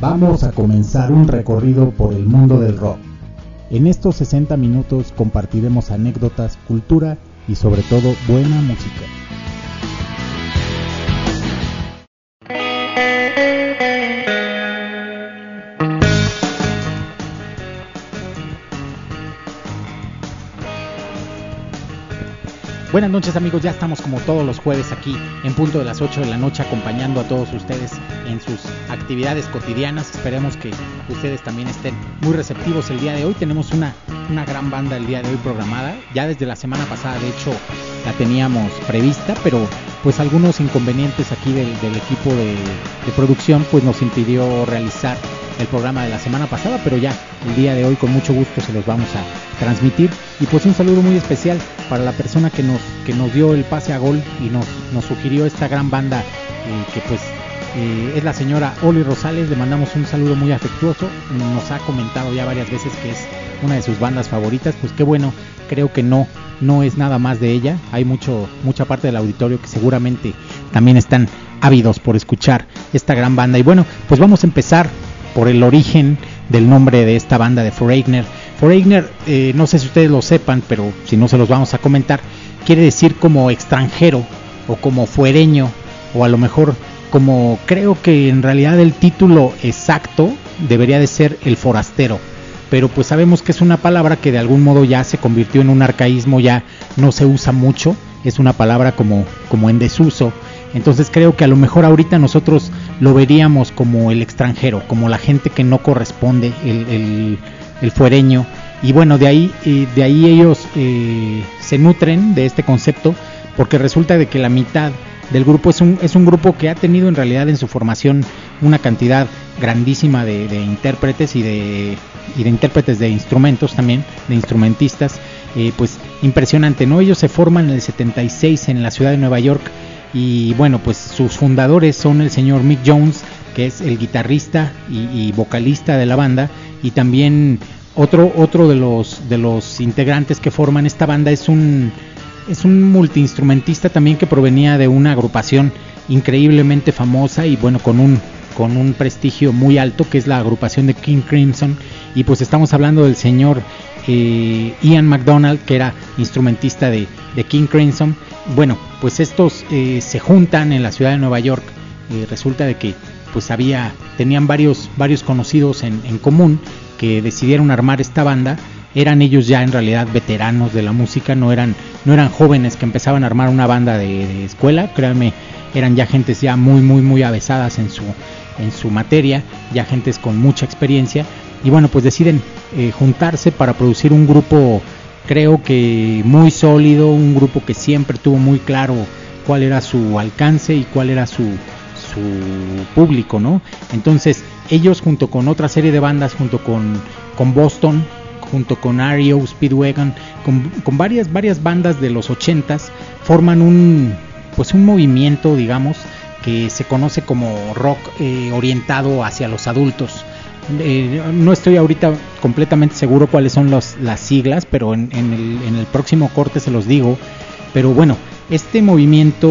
Vamos a comenzar un recorrido por el mundo del rock. En estos 60 minutos compartiremos anécdotas, cultura y sobre todo buena música. Buenas noches amigos, ya estamos como todos los jueves aquí en punto de las 8 de la noche acompañando a todos ustedes en sus actividades cotidianas. Esperemos que ustedes también estén muy receptivos el día de hoy. Tenemos una, una gran banda el día de hoy programada. Ya desde la semana pasada de hecho la teníamos prevista, pero pues algunos inconvenientes aquí del, equipo de, de producción pues nos impidió realizar el programa de la semana pasada, pero ya el día de hoy con mucho gusto se los vamos a transmitir. Y pues un saludo muy especial para la persona que nos, que nos dio el pase a gol y nos, nos sugirió esta gran banda eh, que pues eh, es la señora Oli Rosales, le mandamos un saludo muy afectuoso, nos ha comentado ya varias veces que es una de sus bandas favoritas, pues qué bueno, creo que no, no es nada más de ella, hay mucho, mucha parte del auditorio que seguramente también están ávidos por escuchar esta gran banda. Y bueno, pues vamos a empezar por el origen del nombre de esta banda de Foreigner. Foreigner, eh, no sé si ustedes lo sepan, pero si no se los vamos a comentar, quiere decir como extranjero o como fuereño o a lo mejor como creo que en realidad el título exacto debería de ser el forastero. Pero pues sabemos que es una palabra que de algún modo ya se convirtió en un arcaísmo, ya no se usa mucho, es una palabra como, como en desuso entonces creo que a lo mejor ahorita nosotros lo veríamos como el extranjero, como la gente que no corresponde, el, fuereño. Y bueno, de ahí, eh, de ahí ellos eh, se nutren de este concepto porque resulta de que la mitad del grupo es un, es un grupo que ha tenido en realidad en su formación una cantidad grandísima de, intérpretes y de, y de intérpretes de instrumentos también, de instrumentistas, eh, pues impresionante, ¿no? Ellos se forman en el 76 en la ciudad de Nueva York y bueno, pues sus fundadores son el señor Mick Jones, que es el guitarrista y, vocalista de la banda, y también otro, otro de los de los integrantes que forman esta banda es un es un multiinstrumentista también que provenía de una agrupación increíblemente famosa y bueno con un con un prestigio muy alto que es la agrupación de King Crimson. Y pues estamos hablando del señor eh, Ian McDonald que era instrumentista de, de King Crimson. Bueno, pues estos eh, se juntan en la ciudad de Nueva York. resulta de que pues había, tenían varios, varios conocidos en, común que decidieron armar esta banda. Eran ellos ya en realidad veteranos de la música, no eran, no eran jóvenes que empezaban a armar una banda de, escuela, créanme, eran ya gentes ya muy, muy, muy avesadas en su, en su materia, ya gentes con mucha experiencia. Y bueno, pues deciden eh, juntarse para producir un grupo creo que muy sólido, un grupo que siempre tuvo muy claro cuál era su alcance y cuál era su, su público, ¿no? Entonces, ellos junto con otra serie de bandas, junto con, con Boston, junto con Ario, Speedwagon, con, con, varias, varias bandas de los ochentas, forman un, pues un movimiento, digamos, que se conoce como rock eh, orientado hacia los adultos. Eh, no estoy ahorita completamente seguro cuáles son las siglas, pero en, el, próximo corte se los digo. Pero bueno, este movimiento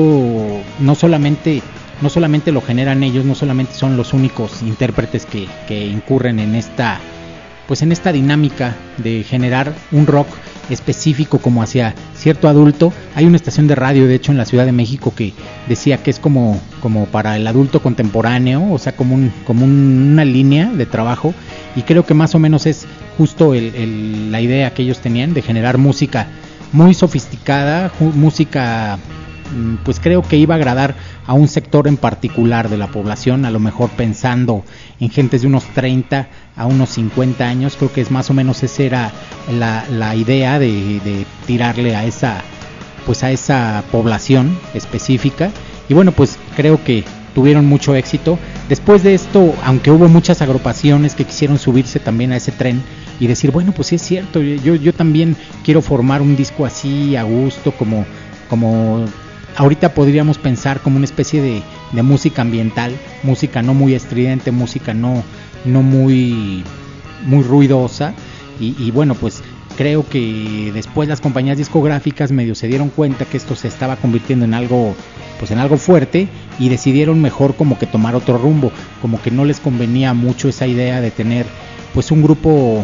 no solamente, no solamente lo generan ellos, no solamente son los únicos intérpretes que, que incurren en esta, pues en esta dinámica de generar un rock específico como hacia cierto adulto. Hay una estación de radio, de hecho, en la Ciudad de México que decía que es como, como para el adulto contemporáneo, o sea, como, un, como una línea de trabajo. Y creo que más o menos es justo la idea que ellos tenían de generar música muy sofisticada, música Mm, pues creo que iba a agradar a un sector en particular de la población, a lo mejor pensando en gentes de unos 30 a unos 50 años, creo que es más o menos esa era la, idea de, tirarle a esa pues a esa población específica. Y bueno pues creo que tuvieron mucho éxito. Después de esto aunque hubo muchas agrupaciones que quisieron subirse también a ese tren y decir bueno pues sí es cierto yo, yo también quiero formar un disco así a gusto como como ahorita podríamos pensar como una especie de, música ambiental, música no muy estridente, música no, no muy, muy ruidosa. Y, bueno, pues creo que después las compañías discográficas medio se dieron cuenta que esto se estaba convirtiendo en algo, pues en algo fuerte y decidieron mejor como que tomar otro rumbo, como que no les convenía mucho esa idea de tener pues un grupo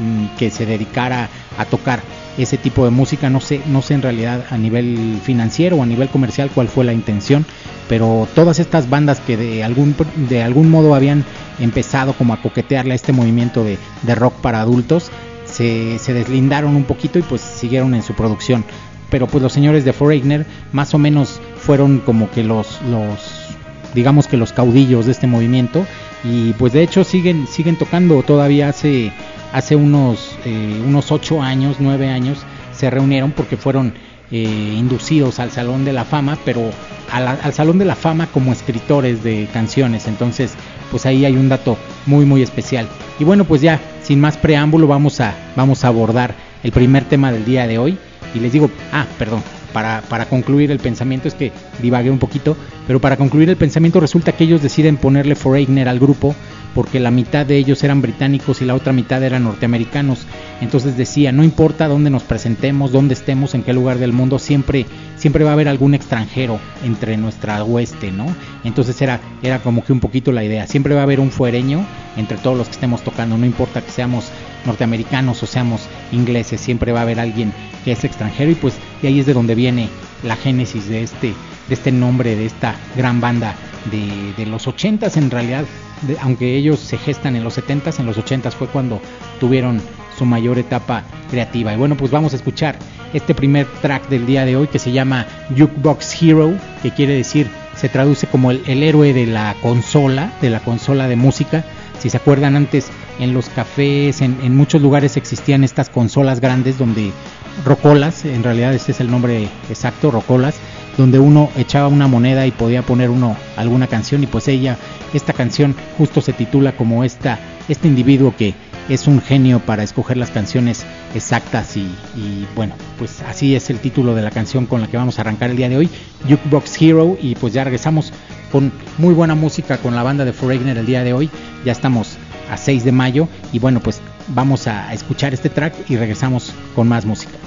mm, que se dedicara a tocar ese tipo de música, no sé, no sé en realidad a nivel financiero o a nivel comercial cuál fue la intención, pero todas estas bandas que de algún, de algún modo habían empezado como a coquetearle a este movimiento de, de rock para adultos, se, se, deslindaron un poquito y pues siguieron en su producción. Pero pues los señores de Foreigner más o menos fueron como que los, los digamos que los caudillos de este movimiento y pues de hecho siguen, siguen tocando todavía hace hace unos, eh, unos 8 años, 9 años, se reunieron porque fueron eh, inducidos al Salón de la Fama, pero al Salón de la Fama como escritores de canciones. Entonces, pues ahí hay un dato muy, muy especial. Y bueno, pues ya, sin más preámbulo, vamos a, vamos a abordar el primer tema del día de hoy. Y les digo, ah, perdón, para, para, concluir el pensamiento, es que divagué un poquito, pero para concluir el pensamiento resulta que ellos deciden ponerle Foreigner al grupo porque la mitad de ellos eran británicos y la otra mitad eran norteamericanos. Entonces decía, no importa dónde nos presentemos, dónde estemos, en qué lugar del mundo, siempre, siempre va a haber algún extranjero entre nuestra hueste, ¿no? Entonces era, era como que un poquito la idea, siempre va a haber un fuereño entre todos los que estemos tocando, no importa que seamos norteamericanos o seamos ingleses, siempre va a haber alguien que es extranjero y pues de ahí es de donde viene la génesis de este, de este nombre, de esta gran banda de, de los ochentas en realidad aunque ellos se gestan en los 70s, en los 80s fue cuando tuvieron su mayor etapa creativa. Y bueno, pues vamos a escuchar este primer track del día de hoy que se llama Jukebox Hero, que quiere decir, se traduce como el, héroe de la consola, de la consola de música. Si se acuerdan antes, en los cafés, en, en muchos lugares existían estas consolas grandes donde rocolas, en realidad ese es el nombre exacto, rocolas, donde uno echaba una moneda y podía poner uno alguna canción y pues ella, esta canción justo se titula como esta, este individuo que es un genio para escoger las canciones exactas y, bueno, pues así es el título de la canción con la que vamos a arrancar el día de hoy, Jukebox Hero y pues ya regresamos con muy buena música con la banda de Foreigner el día de hoy, ya estamos a 6 de mayo y bueno pues vamos a escuchar este track y regresamos con más música.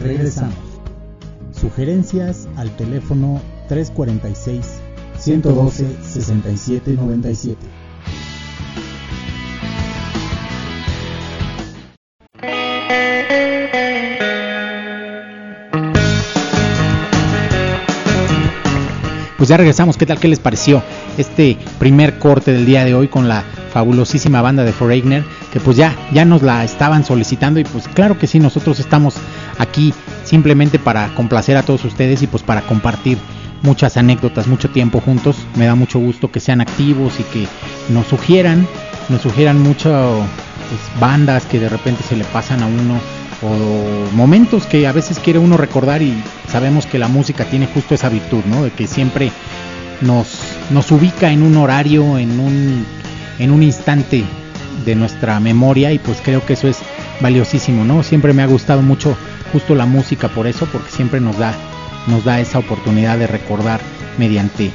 Regresamos. Sugerencias al teléfono 346 112 6797. Pues ya regresamos, ¿qué tal? ¿Qué les pareció este primer corte del día de hoy con la fabulosísima banda de Foreigner? Pues ya, ya nos la estaban solicitando y pues claro que sí, nosotros estamos aquí simplemente para complacer a todos ustedes y pues para compartir muchas anécdotas, mucho tiempo juntos. Me da mucho gusto que sean activos y que nos sugieran, nos sugieran muchas pues, bandas que de repente se le pasan a uno o momentos que a veces quiere uno recordar y sabemos que la música tiene justo esa virtud, ¿no? De que siempre nos, nos ubica en un horario, en un, en un instante de nuestra memoria y pues creo que eso es valiosísimo, ¿no? Siempre me ha gustado mucho justo la música por eso, porque siempre nos da, nos da esa oportunidad de recordar mediante,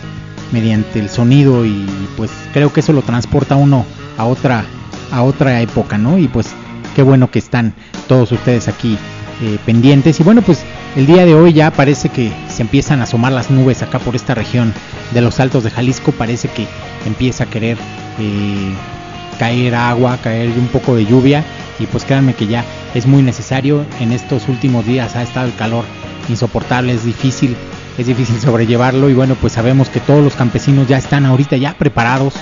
mediante el sonido y pues creo que eso lo transporta uno a otra, a otra época, ¿no? Y pues qué bueno que están todos ustedes aquí eh, pendientes. Y bueno, pues el día de hoy ya parece que se empiezan a asomar las nubes acá por esta región de los altos de Jalisco. Parece que empieza a querer eh, caer agua, caer un poco de lluvia. Y pues créanme que ya es muy necesario. En estos últimos días ha estado el calor insoportable, es difícil, es difícil sobrellevarlo. Y bueno, pues sabemos que todos los campesinos ya están ahorita ya preparados.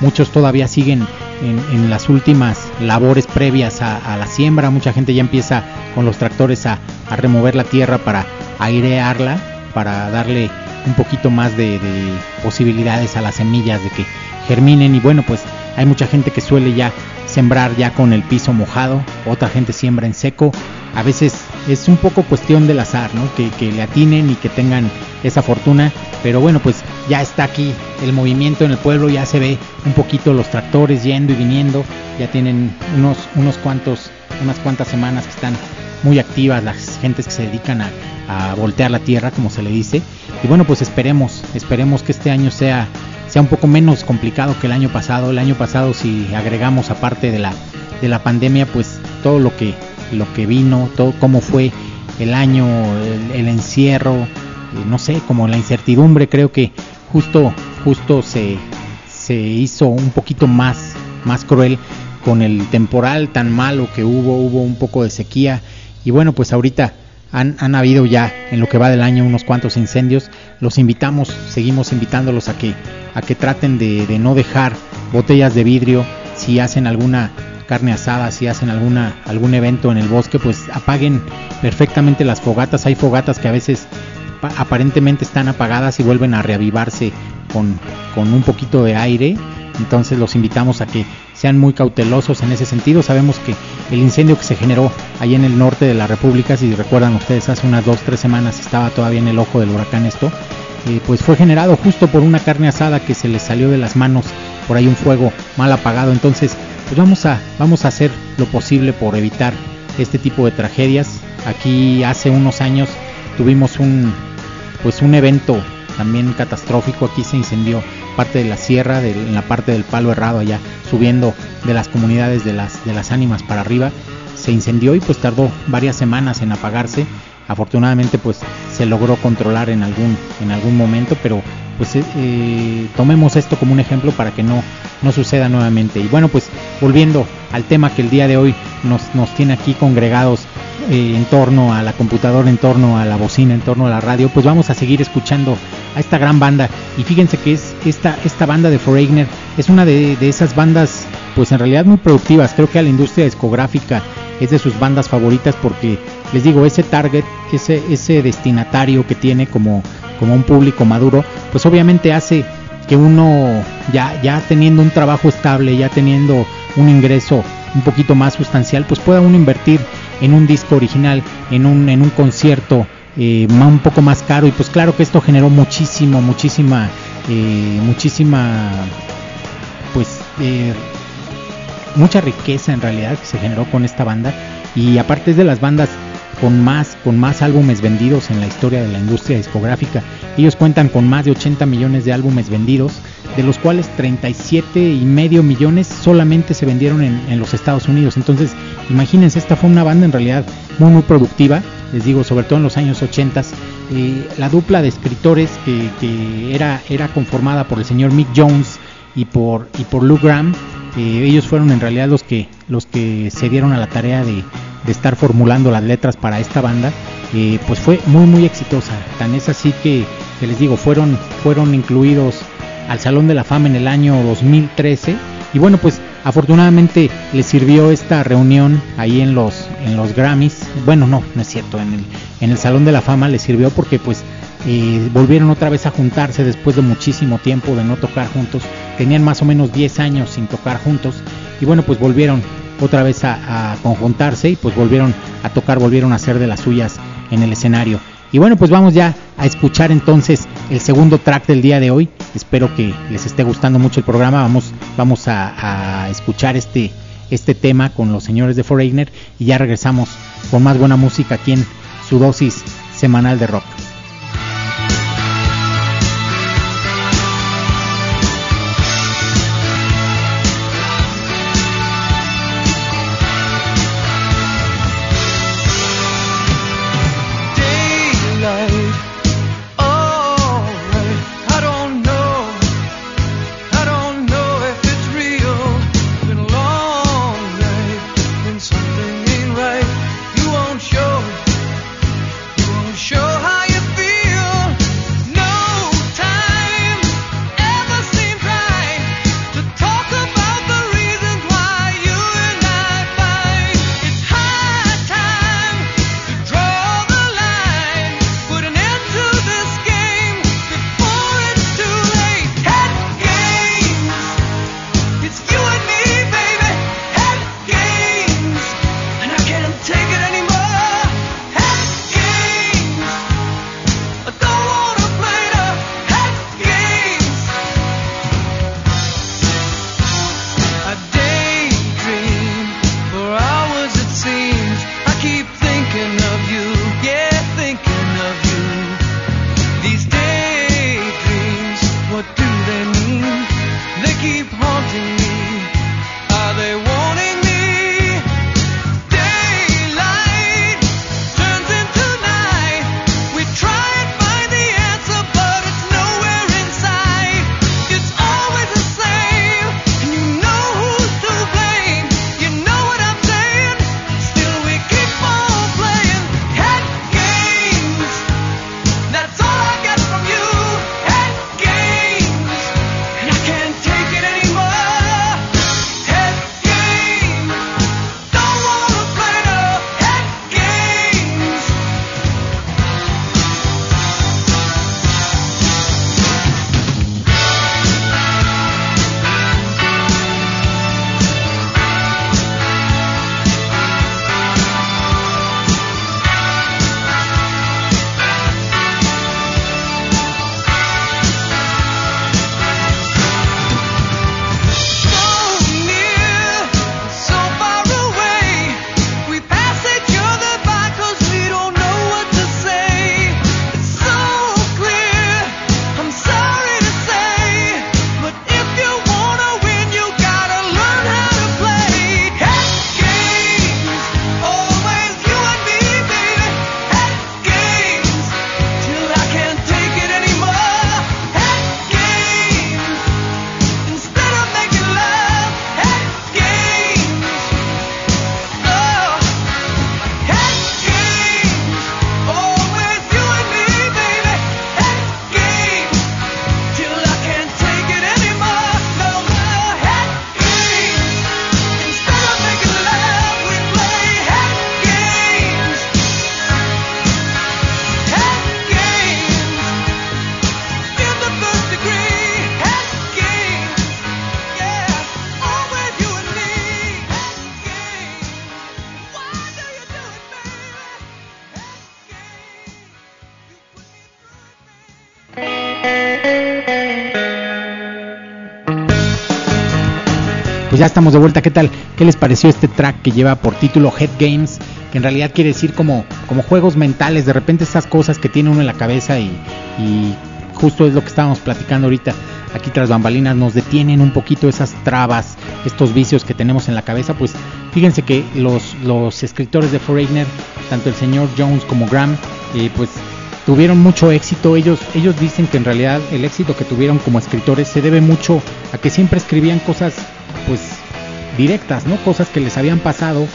Muchos todavía siguen en, las últimas labores previas a, la siembra. Mucha gente ya empieza con los tractores a, remover la tierra para airearla, para darle un poquito más de, posibilidades a las semillas de que germinen. Y bueno, pues hay mucha gente que suele ya sembrar ya con el piso mojado, otra gente siembra en seco. A veces es un poco cuestión del azar, ¿no? Que, que le atinen y que tengan esa fortuna. Pero bueno, pues ya está aquí el movimiento en el pueblo, ya se ve un poquito los tractores yendo y viniendo, ya tienen unos, unos cuantos, unas cuantas semanas que están muy activas las gentes que se dedican a, voltear la tierra, como se le dice. Y bueno, pues esperemos, esperemos que este año sea, sea un poco menos complicado que el año pasado. El año pasado, si agregamos aparte de la, de la pandemia, pues todo lo que, lo que vino, todo cómo fue el año, el encierro, eh, no sé, como la incertidumbre, creo que justo, justo se, se hizo un poquito más, más cruel con el temporal tan malo que hubo, hubo un poco de sequía y bueno, pues ahorita han, han, habido ya en lo que va del año unos cuantos incendios. Los invitamos, seguimos invitándolos a que, a que traten de, de, no dejar botellas de vidrio. Si hacen alguna carne asada, si hacen alguna, algún evento en el bosque, pues apaguen perfectamente las fogatas. Hay fogatas que a veces aparentemente están apagadas y vuelven a reavivarse con, con un poquito de aire. Entonces los invitamos a que sean muy cautelosos en ese sentido. Sabemos que el incendio que se generó ahí en el norte de la República, si recuerdan ustedes, hace unas dos, tres semanas estaba todavía en el ojo del huracán esto, eh, pues fue generado justo por una carne asada que se les salió de las manos, por ahí un fuego mal apagado. Entonces, pues vamos a, vamos a hacer lo posible por evitar este tipo de tragedias. Aquí hace unos años tuvimos un, pues un evento también catastrófico. Aquí se incendió parte de la sierra, en la parte del palo errado allá, subiendo de las comunidades de las, de las ánimas para arriba. Se incendió y pues tardó varias semanas en apagarse. Afortunadamente pues se logró controlar en algún, en algún momento, pero pues eh, eh, tomemos esto como un ejemplo para que no, no suceda nuevamente. Y bueno pues volviendo al tema que el día de hoy nos, nos tiene aquí congregados eh, en torno a la computadora, en torno a la bocina, en torno a la radio, pues vamos a seguir escuchando a esta gran banda. Y fíjense que es esta, esta banda de Foreigner es una de, esas bandas, pues en realidad muy productivas. Creo que a la industria discográfica es de sus bandas favoritas porque les digo, ese target, ese, ese destinatario que tiene como, como un público maduro, pues obviamente hace que uno ya, ya teniendo un trabajo estable, ya teniendo un ingreso un poquito más sustancial, pues pueda uno invertir en un disco original, en un, en un concierto eh, un poco más caro. Y pues claro que esto generó muchísimo, muchísima, eh, muchísima, pues eh, mucha riqueza en realidad que se generó con esta banda. Y aparte es de las bandas con más, con más álbumes vendidos en la historia de la industria discográfica. Ellos cuentan con más de 80 millones de álbumes vendidos, de los cuales 37 y medio millones solamente se vendieron en, los Estados Unidos. Entonces, imagínense, esta fue una banda en realidad muy muy productiva, les digo, sobre todo en los años 80. Eh, la dupla de escritores que, era, era conformada por el señor Mick Jones y por, y por Lou Graham, eh, ellos fueron en realidad los que, los que se dieron a la tarea de, de estar formulando las letras para esta banda, pues fue muy muy exitosa. Tan es así que, que les digo, fueron, fueron incluidos al Salón de la Fama en el año 2013 y bueno pues afortunadamente les sirvió esta reunión ahí en los en los Grammys bueno no no es cierto en el en el Salón de la Fama les sirvió porque pues eh, volvieron otra vez a juntarse después de muchísimo tiempo de no tocar juntos tenían más o menos 10 años sin tocar juntos y bueno pues volvieron otra vez a, conjuntarse y pues volvieron a tocar volvieron a hacer de las suyas en el escenario y bueno, pues vamos ya a escuchar entonces el segundo track del día de hoy. Espero que les esté gustando mucho el programa. Vamos, vamos a, escuchar este, este tema con los señores de Foreigner y ya regresamos con más buena música aquí en su dosis semanal de rock. Pues ya estamos de vuelta. ¿Qué tal? ¿Qué les pareció este track que lleva por título Head Games? Que en realidad quiere decir como, como juegos mentales, de repente esas cosas que tiene uno en la cabeza y, justo es lo que estábamos platicando ahorita aquí tras bambalinas nos detienen un poquito esas trabas, estos vicios que tenemos en la cabeza, pues fíjense que los, los escritores de Foreigner, tanto el señor Jones como Graham, eh, pues tuvieron mucho éxito. Ellos, ellos dicen que en realidad el éxito que tuvieron como escritores se debe mucho a que siempre escribían cosas pues directas, ¿no? Cosas que les habían pasado,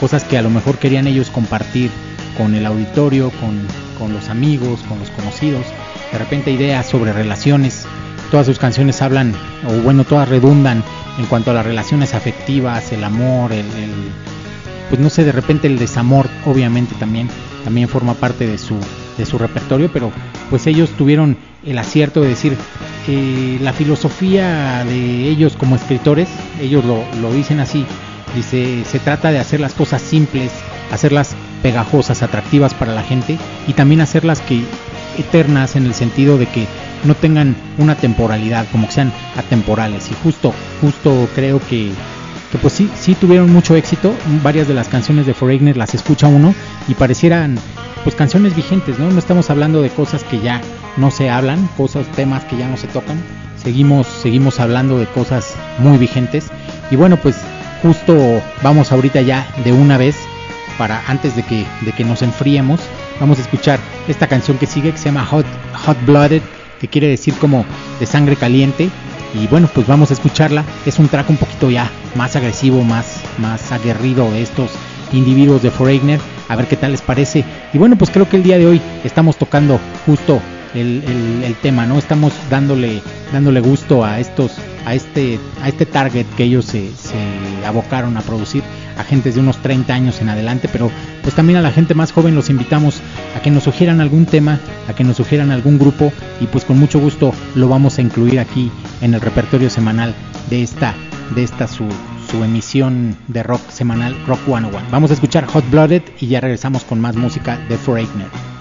cosas que a lo mejor querían ellos compartir con el auditorio, con, con los amigos, con los conocidos. De repente ideas sobre relaciones. Todas sus canciones hablan, o bueno, todas redundan en cuanto a las relaciones afectivas, el amor, el, pues no sé, de repente el desamor, obviamente también, también forma parte de su, de su repertorio, pero pues ellos tuvieron el acierto de decir eh, la filosofía de ellos como escritores, ellos lo, lo dicen así, dice, se trata de hacer las cosas simples, hacerlas pegajosas, atractivas para la gente y también hacerlas que eternas en el sentido de que no tengan una temporalidad, como que sean atemporales y justo, justo creo que que pues sí, sí tuvieron mucho éxito. Varias de las canciones de Foreigner las escucha uno y parecieran pues canciones vigentes, ¿no? No estamos hablando de cosas que ya no se hablan, cosas, temas que ya no se tocan. Seguimos, seguimos hablando de cosas muy vigentes. Y bueno, pues justo vamos ahorita ya de una vez para antes de que, de que nos enfriemos, vamos a escuchar esta canción que sigue que se llama Hot, Hot Blooded, que quiere decir como de sangre caliente y bueno, pues vamos a escucharla. Es un track un poquito ya más agresivo, más, más aguerrido de estos individuos de Foreigner. A ver qué tal les parece. Y bueno, pues creo que el día de hoy estamos tocando justo el, tema, ¿no? Estamos dándole, dándole gusto a estos, a este, a este target que ellos se, se abocaron a producir a gentes de unos 30 años en adelante, pero pues también a la gente más joven los invitamos a que nos sugieran algún tema, a que nos sugieran algún grupo y pues con mucho gusto lo vamos a incluir aquí en el repertorio semanal de esta, de esta su, su emisión de rock semanal Rock 101. Vamos a escuchar Hot Blooded y ya regresamos con más música de Foreigner.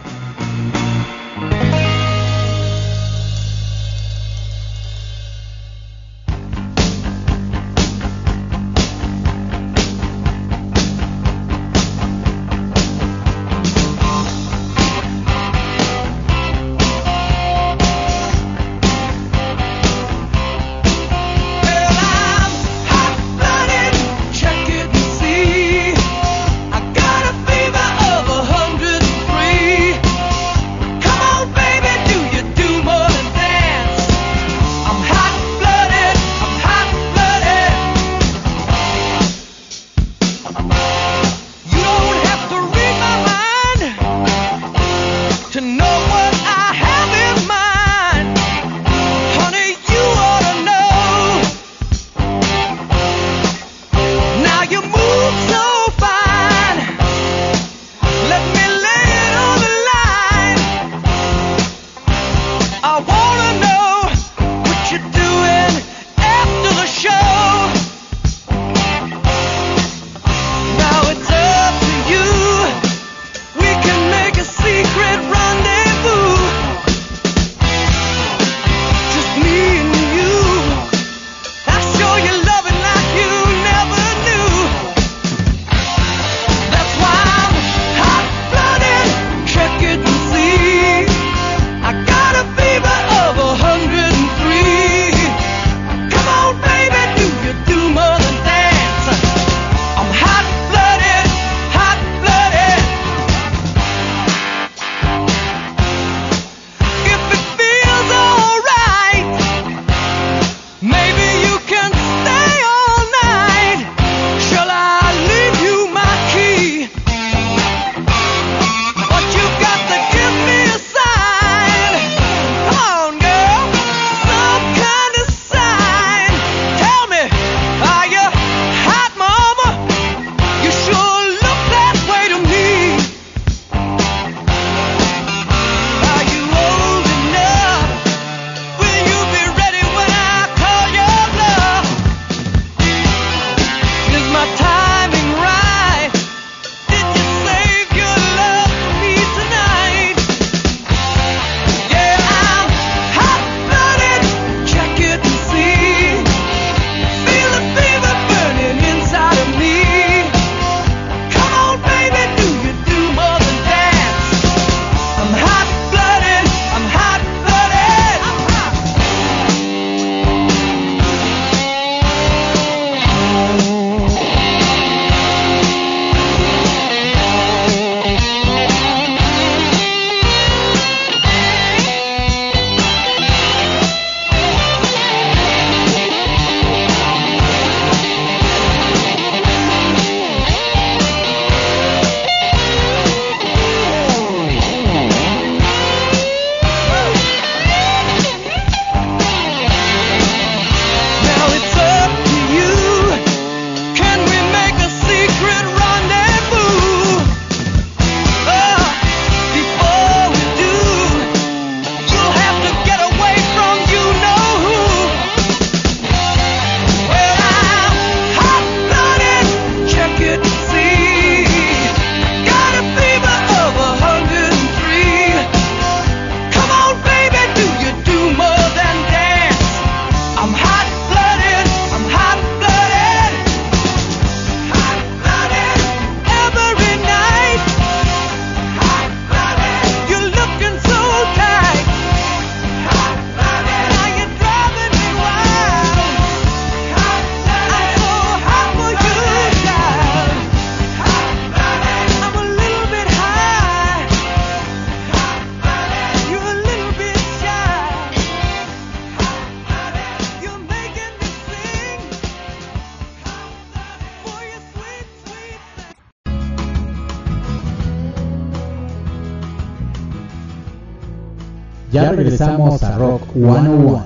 Regresamos a Rock 101.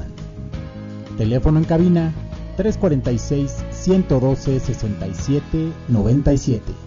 Teléfono en cabina 346 112 67 97.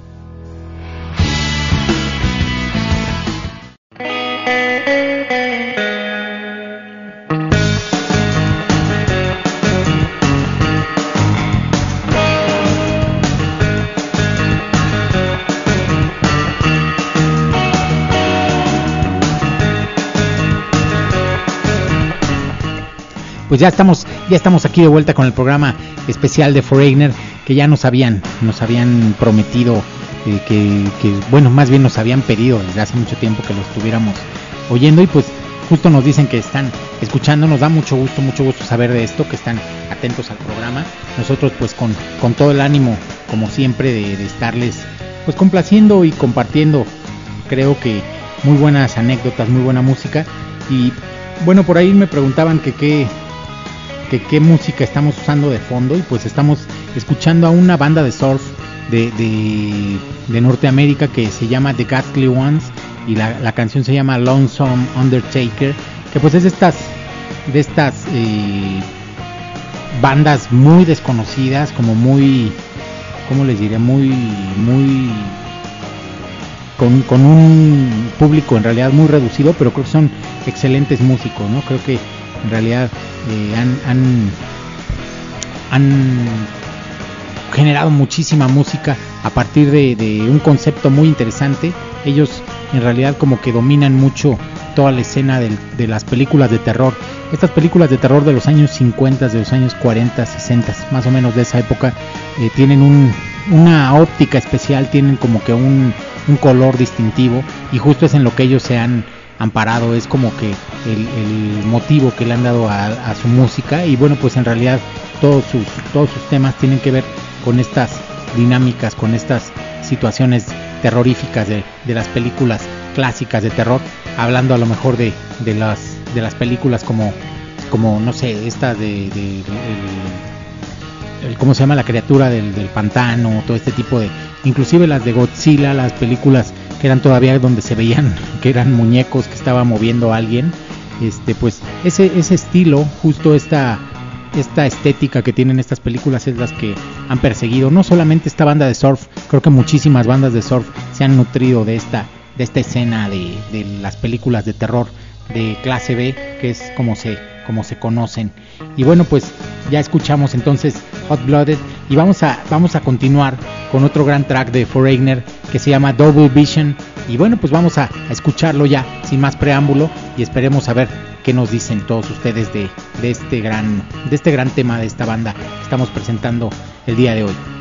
Pues ya estamos, ya estamos aquí de vuelta con el programa especial de Foreigner que ya nos habían, nos habían prometido eh, que, bueno, más bien nos habían pedido desde hace mucho tiempo que lo estuviéramos oyendo y pues justo nos dicen que están escuchando, nos da mucho gusto, mucho gusto saber de esto, que están atentos al programa. Nosotros pues con, con todo el ánimo, como siempre, de, de estarles pues complaciendo y compartiendo, creo que muy buenas anécdotas, muy buena música y bueno, por ahí me preguntaban que qué que qué música estamos usando de fondo y pues estamos escuchando a una banda de surf de, de, Norteamérica que se llama The Ghastly Ones y la, canción se llama Lonesome Undertaker que pues es de estas de estas eh, bandas muy desconocidas como muy cómo les diré muy muy con, con, un público en realidad muy reducido pero creo que son excelentes músicos no creo que en realidad eh, han, generado muchísima música a partir de, un concepto muy interesante. Ellos en realidad como que dominan mucho toda la escena de, las películas de terror. Estas películas de terror de los años 50, de los años 40, 60, más o menos de esa época, eh, tienen un, una óptica especial, tienen como que un color distintivo y justo es en lo que ellos se han amparado, es como que el, motivo que le han dado a, su música. Y bueno, pues en realidad todos sus, todos sus temas tienen que ver con estas dinámicas, con estas situaciones terroríficas de, las películas clásicas de terror, hablando a lo mejor de, de las de las películas como como no sé, esta de, el, cómo se llama la criatura del, del pantano, todo este tipo de inclusive las de Godzilla, las películas que eran todavía donde se veían que eran muñecos que estaba moviendo a alguien. Este pues ese ese estilo justo esta esta estética que tienen estas películas es las que han perseguido. No solamente esta banda de surf creo que muchísimas bandas de surf se han nutrido de esta de esta escena de, de las películas de terror de clase B que es como se como se conocen. Y bueno pues ya escuchamos entonces Hot Blooded y vamos a vamos a continuar con otro gran track de Foreigner que se llama Double Vision. Y bueno, pues vamos a, escucharlo ya sin más preámbulo y esperemos a ver qué nos dicen todos ustedes de, de, este gran, de este gran tema de esta banda que estamos presentando el día de hoy.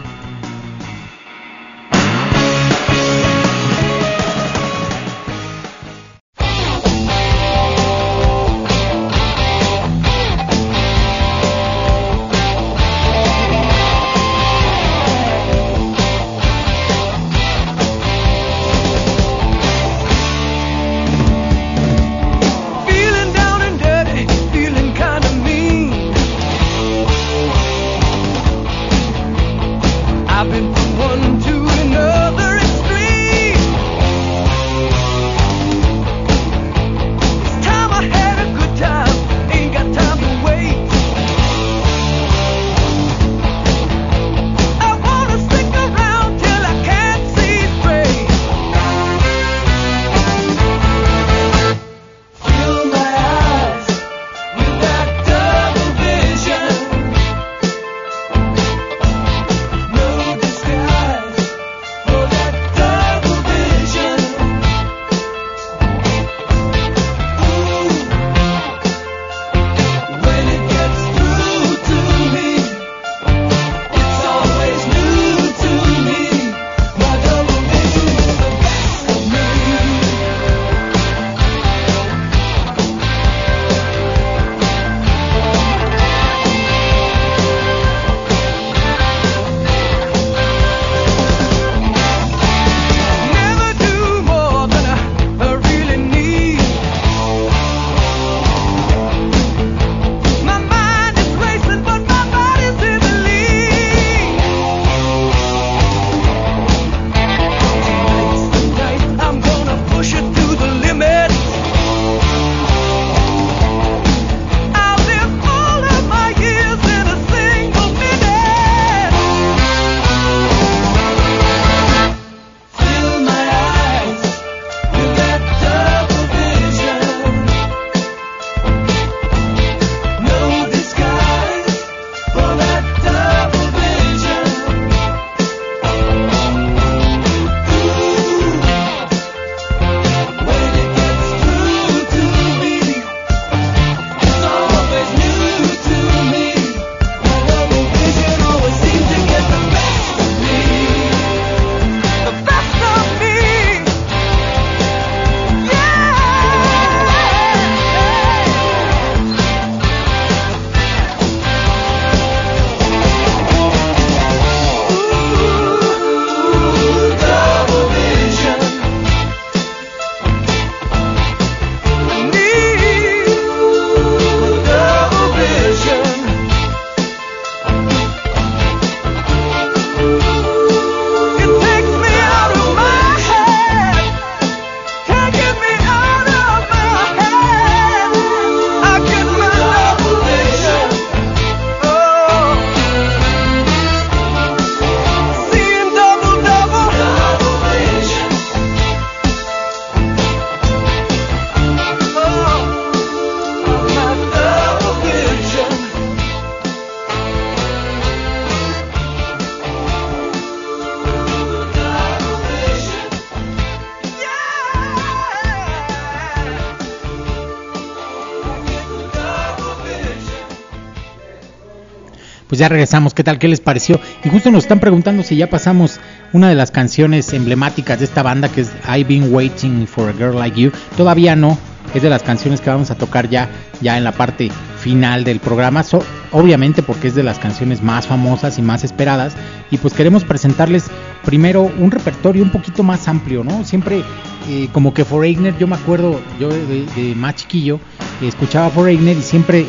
Ya regresamos, ¿qué tal? ¿Qué les pareció? Y justo nos están preguntando si ya pasamos una de las canciones emblemáticas de esta banda que es I've Been Waiting for a Girl Like You. Todavía no, es de las canciones que vamos a tocar ya, ya en la parte final del programa, obviamente porque es de las canciones más famosas y más esperadas, y pues queremos presentarles primero un repertorio un poquito más amplio, ¿no? Siempre eh, como que Foreigner, yo me acuerdo, yo de, más chiquillo, escuchaba Foreigner y siempre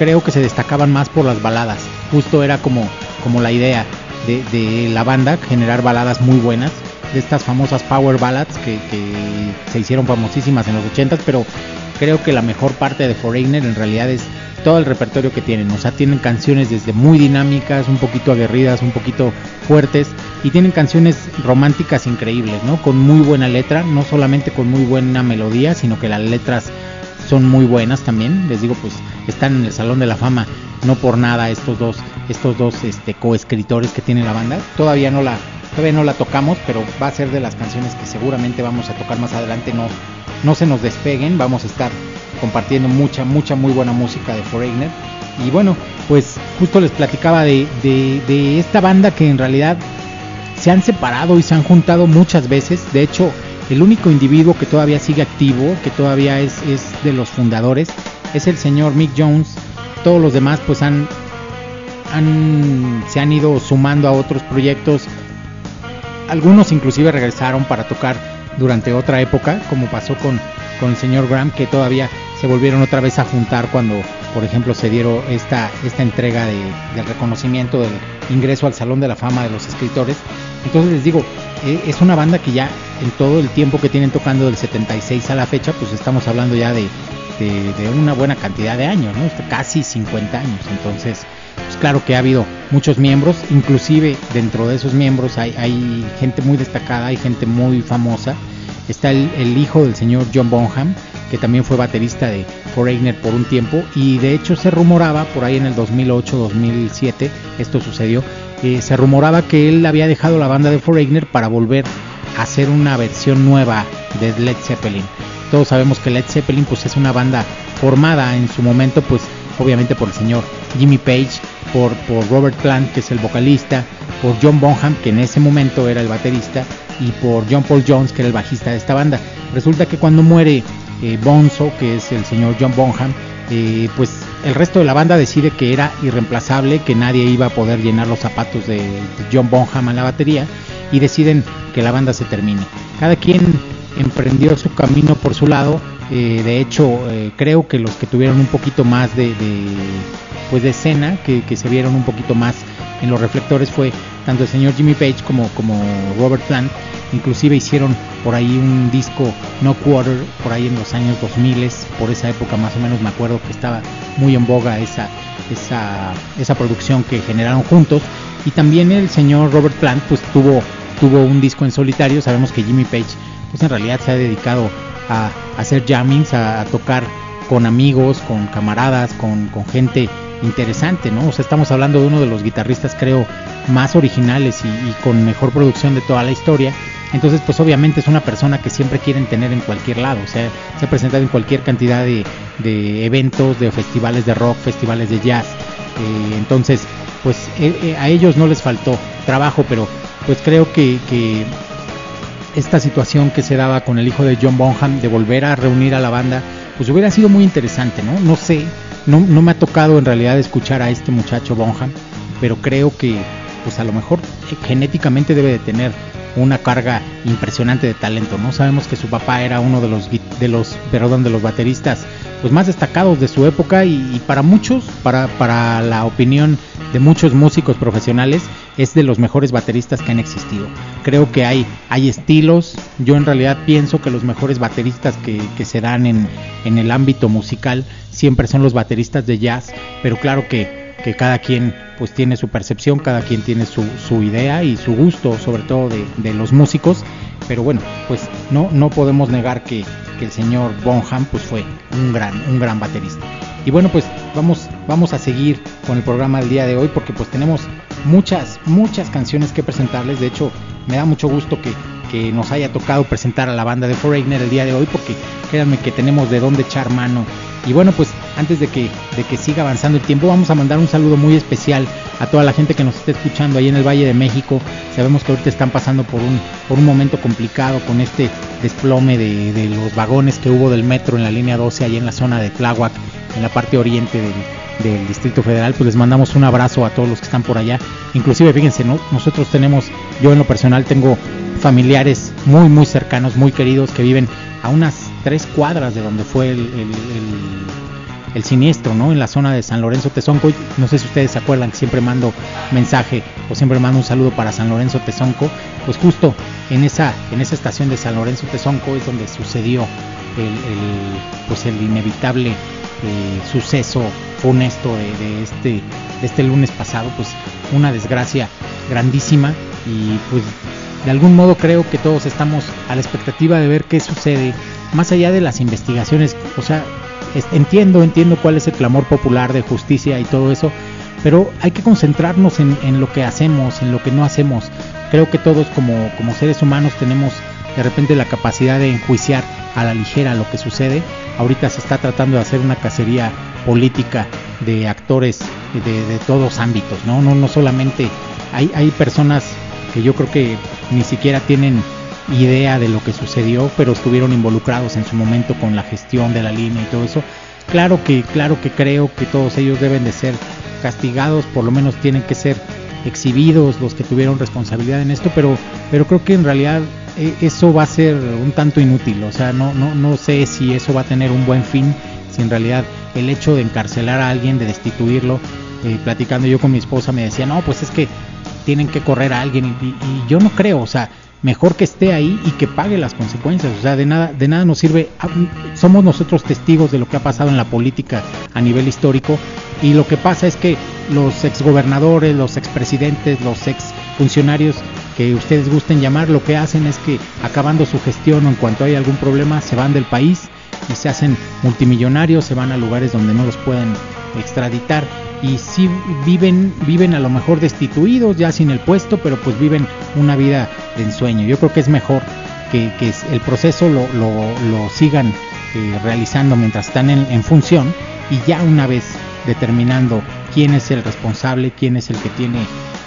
creo que se destacaban más por las baladas, justo era como, como la idea de, de la banda, generar baladas muy buenas, de estas famosas power ballads que, se hicieron famosísimas en los 80 pero creo que la mejor parte de Foreigner en realidad es todo el repertorio que tienen, o sea, tienen canciones desde muy dinámicas, un poquito aguerridas, un poquito fuertes y tienen canciones románticas increíbles, ¿no? Con muy buena letra, no solamente con muy buena melodía, sino que las letras son muy buenas también. Les digo, pues están en el Salón de la Fama no por nada estos dos estos dos este coescritores que tiene la banda. Todavía no la Todavía no la tocamos, pero va a ser de las canciones que seguramente vamos a tocar más adelante. No, no se nos despeguen, vamos a estar compartiendo mucha, mucha, muy buena música de Foreigner. Y bueno, pues justo les platicaba de, de, esta banda que en realidad se han separado y se han juntado muchas veces. De hecho, el único individuo que todavía sigue activo, que todavía es, de los fundadores, es el señor Mick Jones. Todos los demás pues se han ido sumando a otros proyectos algunos inclusive regresaron para tocar durante otra época, como pasó con, el señor Graham, que todavía se volvieron otra vez a juntar cuando, por ejemplo, se dieron esta, esta entrega de, del reconocimiento del ingreso al Salón de la Fama de los Escritores. Entonces les digo, eh, es una banda que ya en todo el tiempo que tienen tocando del 76 a la fecha, pues estamos hablando ya de, de, una buena cantidad de años, ¿no? Casi 50 años. Entonces, pues claro que ha habido muchos miembros, inclusive dentro de esos miembros hay gente muy destacada, hay gente muy famosa. Está el, hijo del señor John Bonham, que también fue baterista de Foreigner por un tiempo y de hecho se rumoraba por ahí en el 2008-2007, esto sucedió, eh, se rumoraba que él había dejado la banda de Foreigner para volver a hacer una versión nueva de Led Zeppelin. Todos sabemos que Led Zeppelin pues es una banda formada en su momento pues obviamente por el señor Jimmy Page, por, por Robert Plant, que es el vocalista, por John Bonham, que en ese momento era el baterista, y por John Paul Jones, que era el bajista de esta banda. Resulta que cuando muere eh, Bonzo, que es el señor John Bonham, eh, pues el resto de la banda decide que era irreemplazable, que nadie iba a poder llenar los zapatos de John Bonham en la batería y deciden que la banda se termine. Cada quien emprendió su camino por su lado eh, de hecho, creo que los que tuvieron un poquito más de, pues de escena, que, se vieron un poquito más en los reflectores, fue tanto el señor Jimmy Page como, como Robert Plant. Inclusive hicieron por ahí un disco No Quarter, por ahí en los años 2000, por esa época más o menos me acuerdo que estaba muy en boga esa, esa, esa producción que generaron juntos. Y también el señor Robert Plant pues tuvo, tuvo un disco en solitario. Sabemos que Jimmy Page pues en realidad se ha dedicado a, hacer jammings, a, tocar con amigos, con camaradas, con, gente interesante, ¿no? O sea, estamos hablando de uno de los guitarristas, creo, más originales y, con mejor producción de toda la historia. Entonces, pues obviamente es una persona que siempre quieren tener en cualquier lado, o sea, se ha presentado en cualquier cantidad de, eventos, de festivales de rock, festivales de jazz. Eh, entonces, pues eh, eh, a ellos no les faltó trabajo, pero pues creo que, que esta situación que se daba con el hijo de John Bonham de volver a reunir a la banda, pues hubiera sido muy interesante, ¿no? No sé, no, no me ha tocado en realidad escuchar a este muchacho Bonham, pero creo que pues a lo mejor eh, genéticamente debe de tener una carga impresionante de talento, ¿no? Sabemos que su papá era uno de los de los perdón, de los bateristas pues más destacados de su época y, para muchos, para, para la opinión de muchos músicos profesionales, es de los mejores bateristas que han existido. Creo que hay, hay estilos, yo en realidad pienso que los mejores bateristas que, que se dan en, en el ámbito musical siempre son los bateristas de jazz, pero claro que, que cada quien pues tiene su percepción, cada quien tiene su, su idea y su gusto, sobre todo de, de los músicos, pero bueno, pues no, no podemos negar que, que el señor Bonham pues fue un gran, un gran baterista. Y bueno, pues vamos, vamos a seguir con el programa del día de hoy porque pues tenemos muchas, muchas canciones que presentarles. De hecho, me da mucho gusto que, que nos haya tocado presentar a la banda de Foreigner el día de hoy porque créanme que tenemos de dónde echar mano Y bueno, pues antes de que, de que siga avanzando el tiempo, vamos a mandar un saludo muy especial a toda la gente que nos está escuchando ahí en el Valle de México. Sabemos que ahorita están pasando por un, por un momento complicado con este desplome de, de los vagones que hubo del metro en la línea 12 ahí en la zona de Tláhuac, en la parte oriente del, del Distrito Federal, pues les mandamos un abrazo a todos los que están por allá. Inclusive, fíjense, ¿no? nosotros tenemos, yo en lo personal tengo familiares muy, muy cercanos, muy queridos, que viven a unas tres cuadras de donde fue el, el, el, siniestro, ¿no? En la zona de San Lorenzo Tezonco. No sé si ustedes se acuerdan que siempre mando mensaje o siempre mando un saludo para San Lorenzo Tezonco. Pues justo en esa, en esa estación de San Lorenzo Tezonco es donde sucedió el, pues el inevitable eh, suceso funesto de, de, este, de este lunes pasado, pues una desgracia grandísima y pues de algún modo creo que todos estamos a la expectativa de ver qué sucede más allá de las investigaciones, o sea, entiendo, entiendo cuál es el clamor popular de justicia y todo eso, pero hay que concentrarnos en, en, lo que hacemos, en lo que no hacemos. Creo que todos como, como seres humanos tenemos de repente la capacidad de enjuiciar a la ligera lo que sucede. Ahorita se está tratando de hacer una cacería política de actores de, de todos ámbitos, ¿no? No, no solamente hay, hay personas que yo creo que ni siquiera tienen idea de lo que sucedió, pero estuvieron involucrados en su momento con la gestión de la línea y todo eso. Claro que, claro que creo que todos ellos deben de ser castigados, por lo menos tienen que ser exhibidos los que tuvieron responsabilidad en esto, pero, pero creo que en realidad eh, eso va a ser un tanto inútil, o sea, no, no, no sé si eso va a tener un buen fin, si en realidad el hecho de encarcelar a alguien, de destituirlo, eh, platicando yo con mi esposa me decía, no, pues es que tienen que correr a alguien y, y, yo no creo, o sea, mejor que esté ahí y que pague las consecuencias, o sea, de nada, de nada nos sirve, ah, somos nosotros testigos de lo que ha pasado en la política a nivel histórico y lo que pasa es que los exgobernadores, los expresidentes, los ex funcionarios que ustedes gusten llamar, lo que hacen es que acabando su gestión o en cuanto hay algún problema se van del país y se hacen multimillonarios, se van a lugares donde no los pueden extraditar y sí viven viven a lo mejor destituidos ya sin el puesto pero pues viven una vida de ensueño. Yo creo que es mejor que, que el proceso lo, lo, lo sigan eh, realizando mientras están en, en, función y ya una vez determinando quién es el responsable quién es el que tiene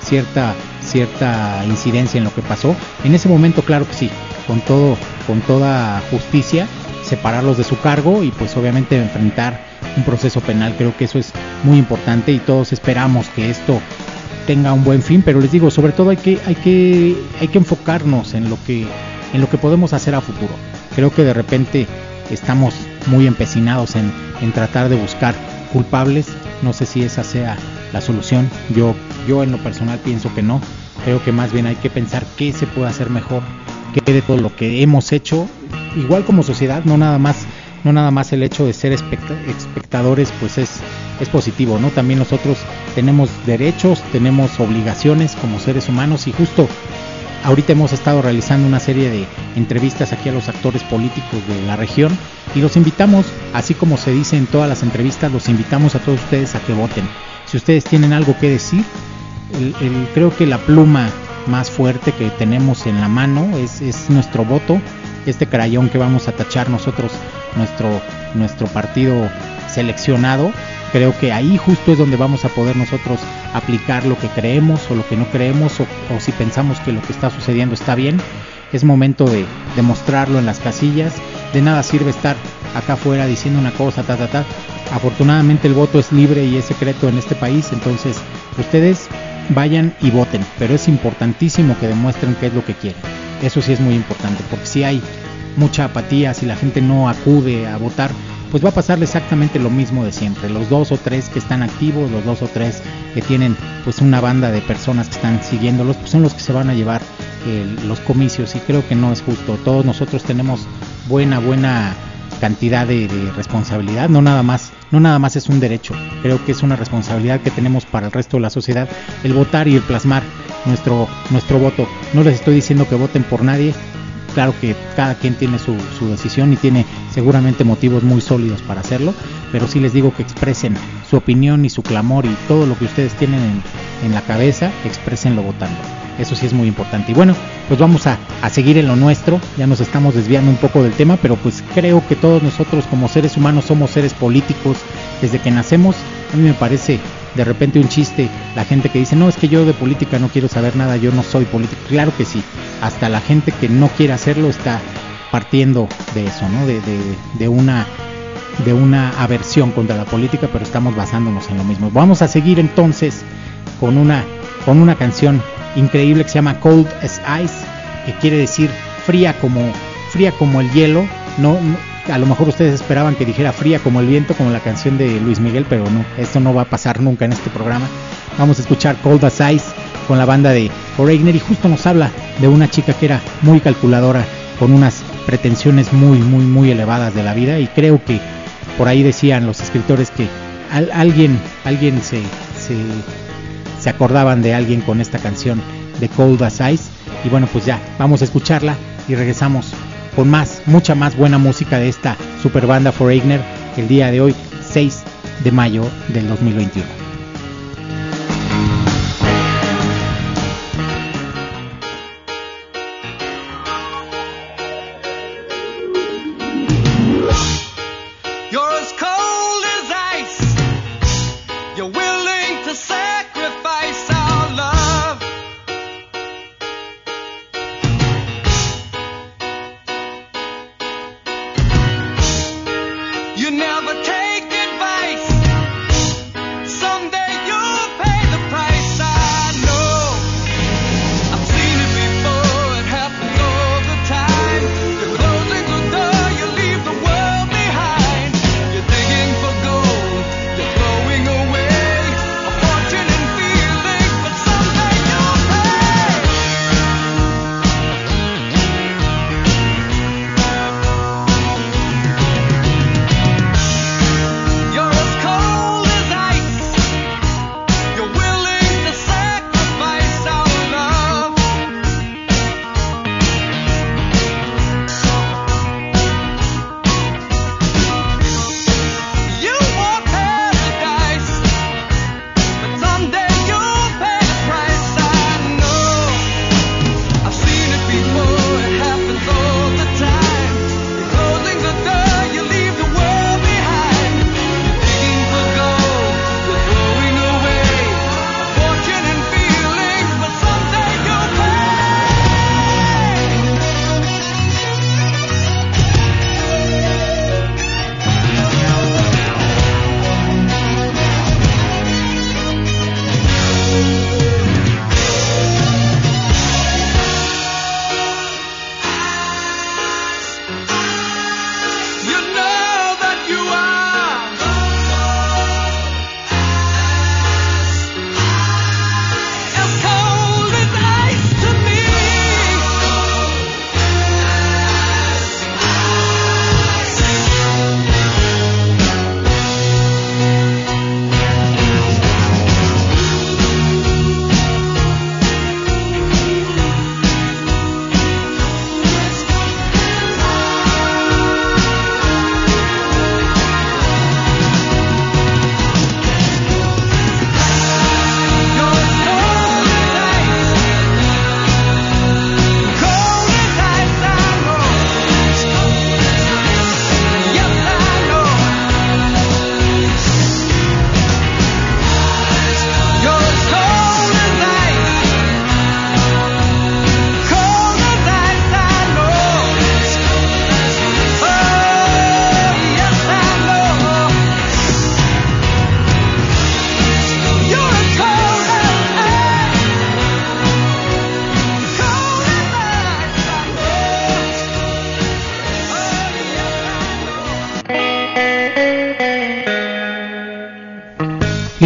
cierta cierta incidencia en lo que pasó en ese momento claro que sí con todo con toda justicia separarlos de su cargo y pues obviamente enfrentar un proceso penal. Creo que eso es muy importante y todos esperamos que esto tenga un buen fin, pero les digo, sobre todo hay que hay que hay que enfocarnos en lo que en lo que podemos hacer a futuro. Creo que de repente estamos muy empecinados en, en tratar de buscar culpables. No sé si esa sea la solución. Yo yo en lo personal pienso que no. Creo que más bien hay que pensar qué se puede hacer mejor, qué de todo lo que hemos hecho, igual como sociedad, no nada más no nada más el hecho de ser espectadores pues es, es positivo, ¿no? También nosotros tenemos derechos, tenemos obligaciones como seres humanos y justo ahorita hemos estado realizando una serie de entrevistas aquí a los actores políticos de la región y los invitamos, así como se dice en todas las entrevistas, los invitamos a todos ustedes a que voten. Si ustedes tienen algo que decir, creo que la pluma más fuerte que tenemos en la mano es, es nuestro voto este crayón que vamos a tachar nosotros, nuestro, nuestro partido seleccionado, creo que ahí justo es donde vamos a poder nosotros aplicar lo que creemos o lo que no creemos o, o si pensamos que lo que está sucediendo está bien. Es momento de demostrarlo en las casillas. De nada sirve estar acá afuera diciendo una cosa, ta, ta, ta. Afortunadamente el voto es libre y es secreto en este país, entonces ustedes vayan y voten, pero es importantísimo que demuestren qué es lo que quieren. Eso sí es muy importante, porque si hay mucha apatía, si la gente no acude a votar, pues va a pasarle exactamente lo mismo de siempre. Los dos o tres que están activos, los dos o tres que tienen pues una banda de personas que están siguiéndolos, pues son los que se van a llevar eh, los comicios y creo que no es justo. Todos nosotros tenemos buena, buena cantidad de, de, responsabilidad, no nada más, no nada más es un derecho, creo que es una responsabilidad que tenemos para el resto de la sociedad el votar y el plasmar nuestro, nuestro voto. No les estoy diciendo que voten por nadie, claro que cada quien tiene su, su, decisión y tiene seguramente motivos muy sólidos para hacerlo, pero sí les digo que expresen su opinión y su clamor y todo lo que ustedes tienen en, en la cabeza, expresenlo votando. Eso sí es muy importante. Y bueno, pues vamos a, a, seguir en lo nuestro. Ya nos estamos desviando un poco del tema, pero pues creo que todos nosotros como seres humanos somos seres políticos desde que nacemos. A mí me parece de repente un chiste la gente que dice, no, es que yo de política no quiero saber nada, yo no soy político. Claro que sí. Hasta la gente que no quiere hacerlo está partiendo de eso, ¿no? De, de, de una de una aversión contra la política, pero estamos basándonos en lo mismo. Vamos a seguir entonces con una con una canción increíble que se llama Cold as Ice, que quiere decir fría como fría como el hielo. No, no, a lo mejor ustedes esperaban que dijera fría como el viento, como la canción de Luis Miguel, pero no, esto no va a pasar nunca en este programa. Vamos a escuchar Cold as Ice con la banda de Foreigner y justo nos habla de una chica que era muy calculadora, con unas pretensiones muy, muy, muy elevadas de la vida y creo que por ahí decían los escritores que al, alguien, alguien se, se, se acordaban de alguien con esta canción de Cold as Ice. Y bueno, pues ya, vamos a escucharla y regresamos con más, mucha más buena música de esta super banda Foreigner el día de hoy, 6 de mayo del 2021.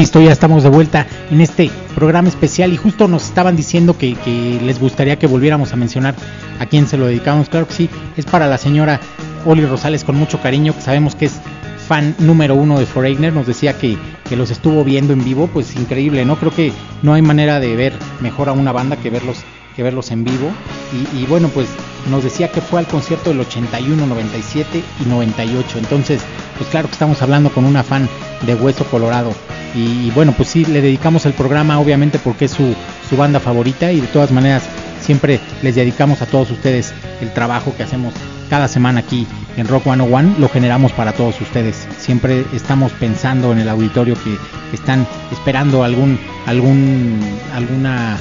Listo, ya estamos de vuelta en este programa especial y justo nos estaban diciendo que, les gustaría que volviéramos a mencionar a quién se lo dedicamos. Claro que sí, es para la señora Oli Rosales con mucho cariño, que sabemos que es fan número uno de Foreigner, nos decía que, que, los estuvo viendo en vivo, pues increíble, ¿no? Creo que no hay manera de ver mejor a una banda que verlos, que verlos en vivo. Y, y bueno, pues nos decía que fue al concierto del 81, 97 y 98. Entonces, pues claro que estamos hablando con una fan de Hueso Colorado Y, bueno, pues sí, le dedicamos el programa obviamente porque es su, su banda favorita y de todas maneras siempre les dedicamos a todos ustedes el trabajo que hacemos cada semana aquí en Rock 101 lo generamos para todos ustedes. Siempre estamos pensando en el auditorio que están esperando algún algún alguna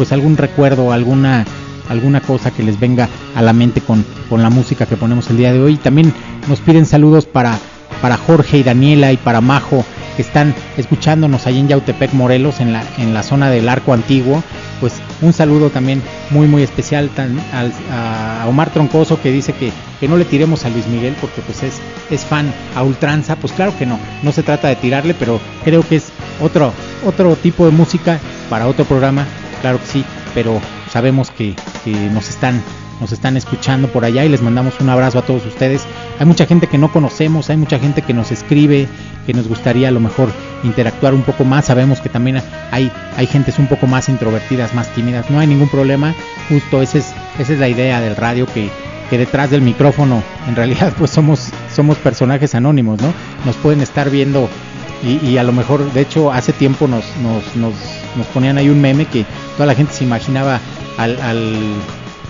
pues algún recuerdo, alguna alguna cosa que les venga a la mente con, con la música que ponemos el día de hoy. También nos piden saludos para para Jorge y Daniela y para Majo que están escuchándonos ahí en Yautepec, Morelos, en la, en la zona del Arco Antiguo. Pues un saludo también muy muy especial a Omar Troncoso que dice que, que, no le tiremos a Luis Miguel porque pues es, es fan a ultranza. Pues claro que no, no se trata de tirarle, pero creo que es otro, otro tipo de música para otro programa, claro que sí, pero sabemos que, que nos están nos están escuchando por allá y les mandamos un abrazo a todos ustedes. Hay mucha gente que no conocemos, hay mucha gente que nos escribe, que nos gustaría a lo mejor interactuar un poco más. Sabemos que también hay, hay gentes un poco más introvertidas, más tímidas. No hay ningún problema. Justo esa es, esa es la idea del radio que, que detrás del micrófono en realidad pues somos, somos personajes anónimos, ¿no? Nos pueden estar viendo y, y, a lo mejor, de hecho, hace tiempo nos, nos, nos, nos, ponían ahí un meme que toda la gente se imaginaba al,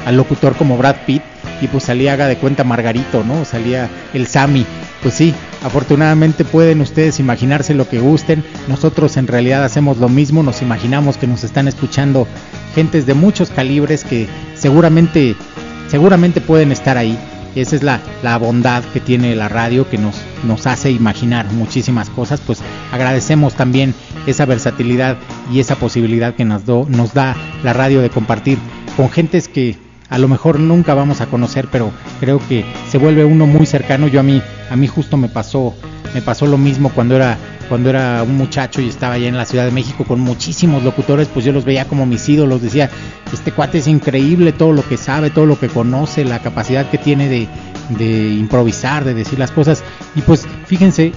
al, locutor como Brad Pitt y pues salía haga de cuenta Margarito, ¿no? Salía el Sammy. Pues sí, afortunadamente pueden ustedes imaginarse lo que gusten. Nosotros en realidad hacemos lo mismo, nos imaginamos que nos están escuchando gentes de muchos calibres que seguramente seguramente pueden estar ahí. Esa es la, la bondad que tiene la radio que nos, nos hace imaginar muchísimas cosas. Pues agradecemos también esa versatilidad y esa posibilidad que nos, do, nos da la radio de compartir con gentes que a lo mejor nunca vamos a conocer, pero creo que se vuelve uno muy cercano. Yo a mí, a mí justo me pasó, me pasó lo mismo cuando era cuando era un muchacho y estaba allá en la Ciudad de México con muchísimos locutores, pues yo los veía como mis ídolos, decía, este cuate es increíble todo lo que sabe, todo lo que conoce, la capacidad que tiene de, de improvisar, de decir las cosas. Y pues fíjense,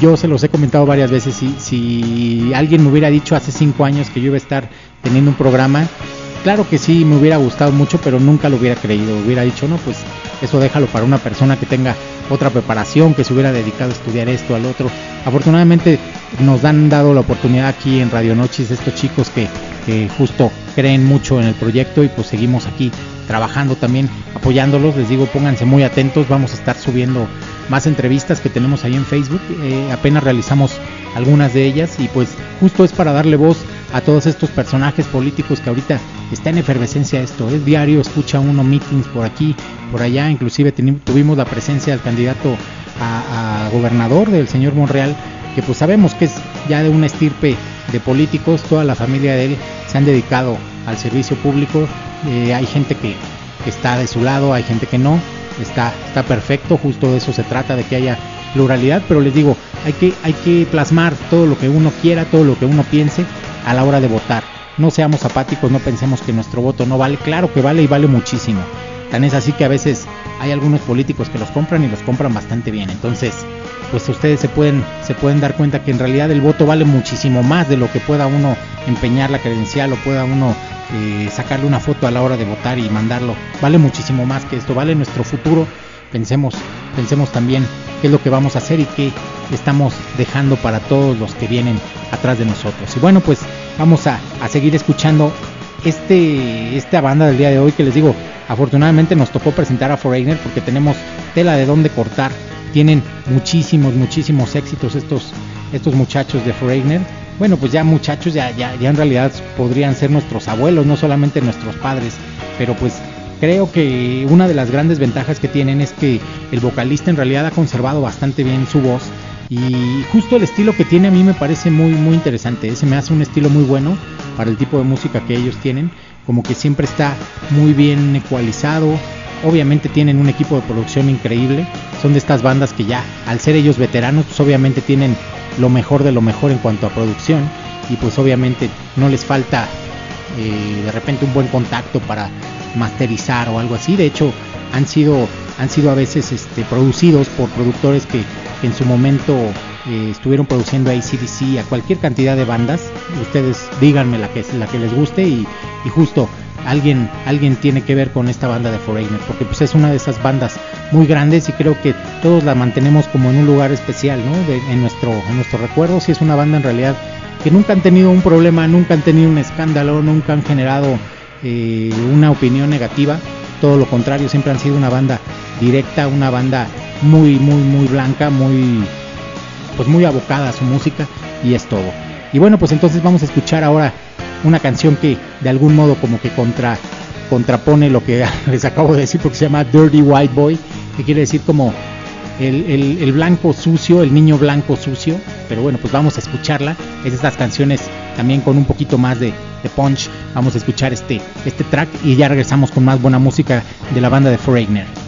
yo se los he comentado varias veces, si, si alguien me hubiera dicho hace cinco años que yo iba a estar teniendo un programa, claro que sí me hubiera gustado mucho, pero nunca lo hubiera creído. Hubiera dicho, no, pues eso déjalo para una persona que tenga otra preparación, que se hubiera dedicado a estudiar esto, al otro. Afortunadamente nos han dado la oportunidad aquí en Radio Noches estos chicos que, que justo creen mucho en el proyecto y pues seguimos aquí trabajando también, apoyándolos. Les digo, pónganse muy atentos, vamos a estar subiendo más entrevistas que tenemos ahí en Facebook. Eh, apenas realizamos algunas de ellas y pues justo es para darle voz a todos estos personajes políticos que ahorita está en efervescencia esto, es diario, escucha uno meetings por aquí, por allá, inclusive tuvimos la presencia del candidato a, a, gobernador del señor Monreal, que pues sabemos que es ya de una estirpe de políticos, toda la familia de él se han dedicado al servicio público, eh, hay gente que, que está de su lado, hay gente que no, está, está perfecto, justo de eso se trata, de que haya pluralidad, pero les digo, hay que, hay que plasmar todo lo que uno quiera, todo lo que uno piense a la hora de votar. No seamos apáticos, no pensemos que nuestro voto no vale. Claro que vale y vale muchísimo. Tan es así que a veces hay algunos políticos que los compran y los compran bastante bien. Entonces, pues ustedes se pueden, se pueden dar cuenta que en realidad el voto vale muchísimo más de lo que pueda uno empeñar la credencial o pueda uno eh, sacarle una foto a la hora de votar y mandarlo. Vale muchísimo más que esto, vale nuestro futuro. Pensemos, pensemos también qué es lo que vamos a hacer y qué estamos dejando para todos los que vienen atrás de nosotros. Y bueno, pues vamos a, a seguir escuchando este, esta banda del día de hoy que les digo, afortunadamente nos tocó presentar a Foreigner porque tenemos tela de dónde cortar. Tienen muchísimos, muchísimos éxitos estos, estos muchachos de Foreigner. Bueno, pues ya muchachos, ya, ya, ya en realidad podrían ser nuestros abuelos, no solamente nuestros padres, pero pues creo que una de las grandes ventajas que tienen es que el vocalista en realidad ha conservado bastante bien su voz y justo el estilo que tiene a mí me parece muy muy interesante. Ese me hace un estilo muy bueno para el tipo de música que ellos tienen como que siempre está muy bien ecualizado. Obviamente tienen un equipo de producción increíble son de estas bandas que ya al ser ellos veteranos pues obviamente tienen lo mejor de lo mejor en cuanto a producción y pues obviamente no les falta eh, de repente un buen contacto para masterizar o algo así de hecho han sido han sido a veces este, producidos por productores que en su momento eh, estuvieron produciendo a ACDC, a cualquier cantidad de bandas. Ustedes díganme la que, la que les guste y, y, justo alguien, alguien tiene que ver con esta banda de Foreigner, porque pues es una de esas bandas muy grandes y creo que todos la mantenemos como en un lugar especial, ¿no? en nuestro, en nuestro recuerdo, si es una banda en realidad que nunca han tenido un problema, nunca han tenido un escándalo, nunca han generado eh, una opinión negativa, todo lo contrario, siempre han sido una banda directa, una banda muy, muy, muy blanca, muy, pues muy abocada a su música y es todo. Y bueno, pues entonces vamos a escuchar ahora una canción que de algún modo como que contra, contrapone lo que les acabo de decir porque se llama Dirty White Boy, que quiere decir como el, el, blanco sucio, el niño blanco sucio, pero bueno, pues vamos a escucharla. Es estas canciones también con un poquito más de, punch. Vamos a escuchar este, este track y ya regresamos con más buena música de la banda de Foreigner.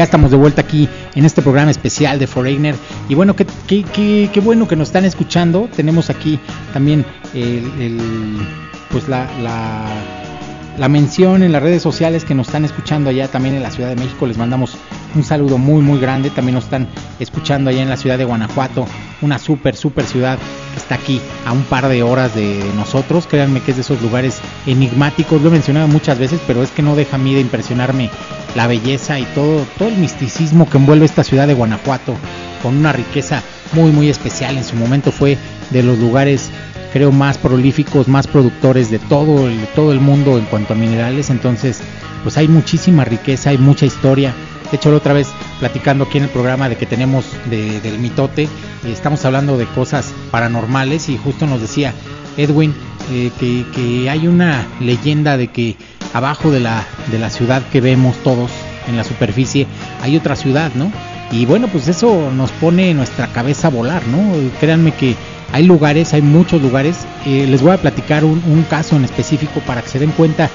Ya estamos de vuelta aquí en este programa especial de Foreigner. Y bueno, qué, qué, bueno que nos están escuchando. Tenemos aquí también el, pues la, la, mención en las redes sociales que nos están escuchando allá también en la Ciudad de México. Les mandamos un saludo muy, muy grande. También nos están escuchando allá en la ciudad de Guanajuato, una súper, súper ciudad está aquí a un par de horas de nosotros. Créanme que es de esos lugares enigmáticos. Lo he mencionado muchas veces, pero es que no deja a mí de impresionarme la belleza y todo, todo el misticismo que envuelve esta ciudad de Guanajuato, con una riqueza muy muy especial. En su momento fue de los lugares creo más prolíficos, más productores de todo el, todo el mundo en cuanto a minerales. Entonces, pues hay muchísima riqueza, hay mucha historia. De hecho, la otra vez platicando aquí en el programa de que tenemos del mitote, estamos hablando de cosas paranormales y justo nos decía Edwin eh, que, que, hay una leyenda de que abajo de la, de la ciudad que vemos todos en la superficie hay otra ciudad, ¿no? Y bueno, pues eso nos pone nuestra cabeza a volar, ¿no? Créanme que hay lugares, hay muchos lugares. Eh, les voy a platicar un, caso en específico para que se den cuenta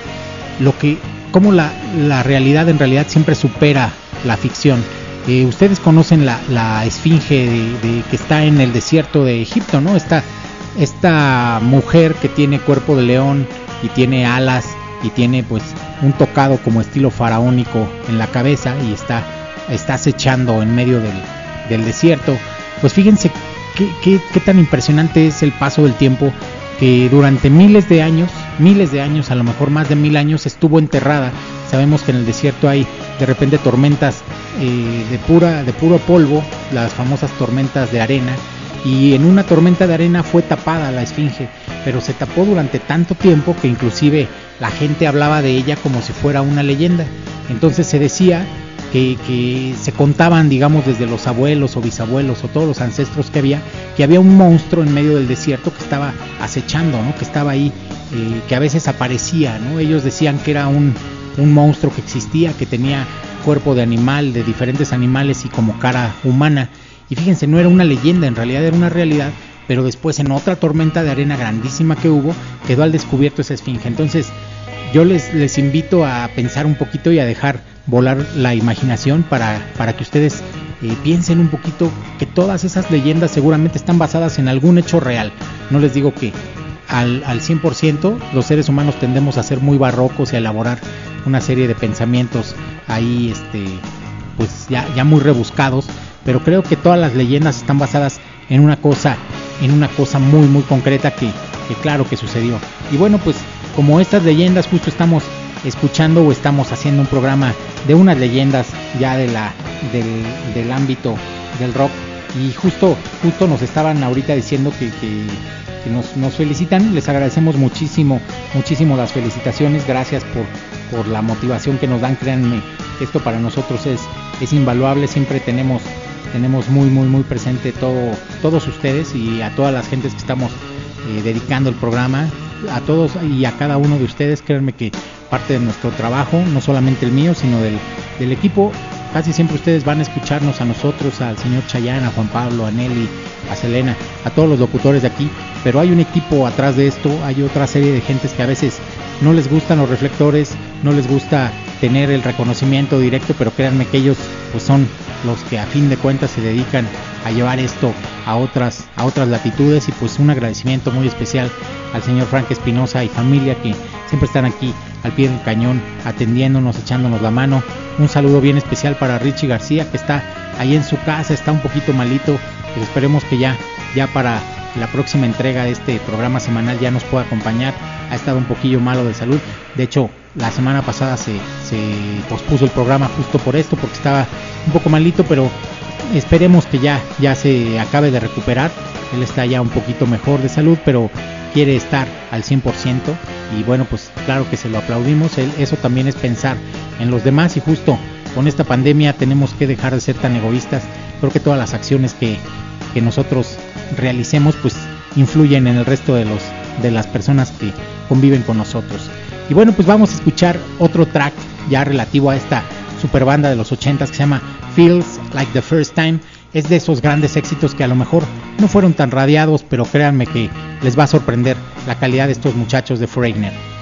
lo que, cómo la, la realidad en realidad siempre supera la ficción. Eh, ustedes conocen la, esfinge de, que está en el desierto de Egipto, ¿no? Esta, esta mujer que tiene cuerpo de león y tiene alas y tiene pues un tocado como estilo faraónico en la cabeza y está, está acechando en medio del desierto. Pues fíjense qué, tan impresionante es el paso del tiempo que durante miles de años, miles de años, a lo mejor más de mil años, estuvo enterrada. Sabemos que en el desierto hay de repente tormentas eh, de, pura, de puro polvo, las famosas tormentas de arena, y en una tormenta de arena fue tapada la esfinge, pero se tapó durante tanto tiempo que inclusive la gente hablaba de ella como si fuera una leyenda. Entonces se decía que, se contaban, digamos, desde los abuelos o bisabuelos o todos los ancestros que había, que había un monstruo en medio del desierto que estaba acechando, ¿no? que estaba ahí, eh, que a veces aparecía. ¿no? Ellos decían que era un, un monstruo que existía, que tenía cuerpo de animal, de diferentes animales y como cara humana. Y fíjense, no era una leyenda, en realidad era una realidad, pero después en otra tormenta de arena grandísima que hubo, quedó al descubierto esa esfinge. Entonces, yo les, invito a pensar un poquito y a dejar volar la imaginación para, para que ustedes eh, piensen un poquito que todas esas leyendas seguramente están basadas en algún hecho real. No les digo que al, al 100% los seres humanos tendemos a ser muy barrocos y a elaborar una serie de pensamientos ahí este pues ya, ya muy rebuscados, pero creo que todas las leyendas están basadas en una cosa, en una cosa muy muy concreta que, que claro que sucedió. Y bueno, pues como estas leyendas justo estamos escuchando o estamos haciendo un programa de unas leyendas ya de la, del, ámbito del rock. Y justo, justo nos estaban ahorita diciendo que, que, nos, nos, felicitan, les agradecemos muchísimo, muchísimo las felicitaciones, gracias por, por la motivación que nos dan, créanme esto para nosotros es, es invaluable, siempre tenemos, tenemos muy, muy, muy presente todo, todos ustedes y a todas las gentes que estamos eh, dedicando el programa, a todos y a cada uno de ustedes, créanme que parte de nuestro trabajo, no solamente el mío, sino del, del equipo. Casi siempre ustedes van a escucharnos a nosotros, al señor Chayana, a Juan Pablo, a Nelly, a Selena, a todos los locutores de aquí, pero hay un equipo atrás de esto, hay otra serie de gentes que a veces no les gustan los reflectores, no les gusta tener el reconocimiento directo, pero créanme que ellos pues son los que a fin de cuentas se dedican a llevar esto a otras a otras latitudes y pues un agradecimiento muy especial al señor Frank Espinosa y familia que siempre están aquí al pie del cañón, atendiéndonos, echándonos la mano. Un saludo bien especial para Richie García, que está ahí en su casa, está un poquito malito, pero esperemos que ya, ya para la próxima entrega de este programa semanal ya nos pueda acompañar. Ha estado un poquillo malo de salud. De hecho, la semana pasada se, se pospuso el programa justo por esto, porque estaba un poco malito, pero esperemos que ya, ya se acabe de recuperar. Él está ya un poquito mejor de salud, pero quiere estar al 100% y bueno, pues claro que se lo aplaudimos. Eso también es pensar en los demás y justo con esta pandemia tenemos que dejar de ser tan egoístas. Creo que todas las acciones que, que nosotros realicemos pues influyen en el resto de los de las personas que conviven con nosotros. Y bueno, pues vamos a escuchar otro track ya relativo a esta super banda de los 80 que se llama Feels Like the First Time es de esos grandes éxitos que a lo mejor no fueron tan radiados, pero créanme que les va a sorprender la calidad de estos muchachos de Freigner.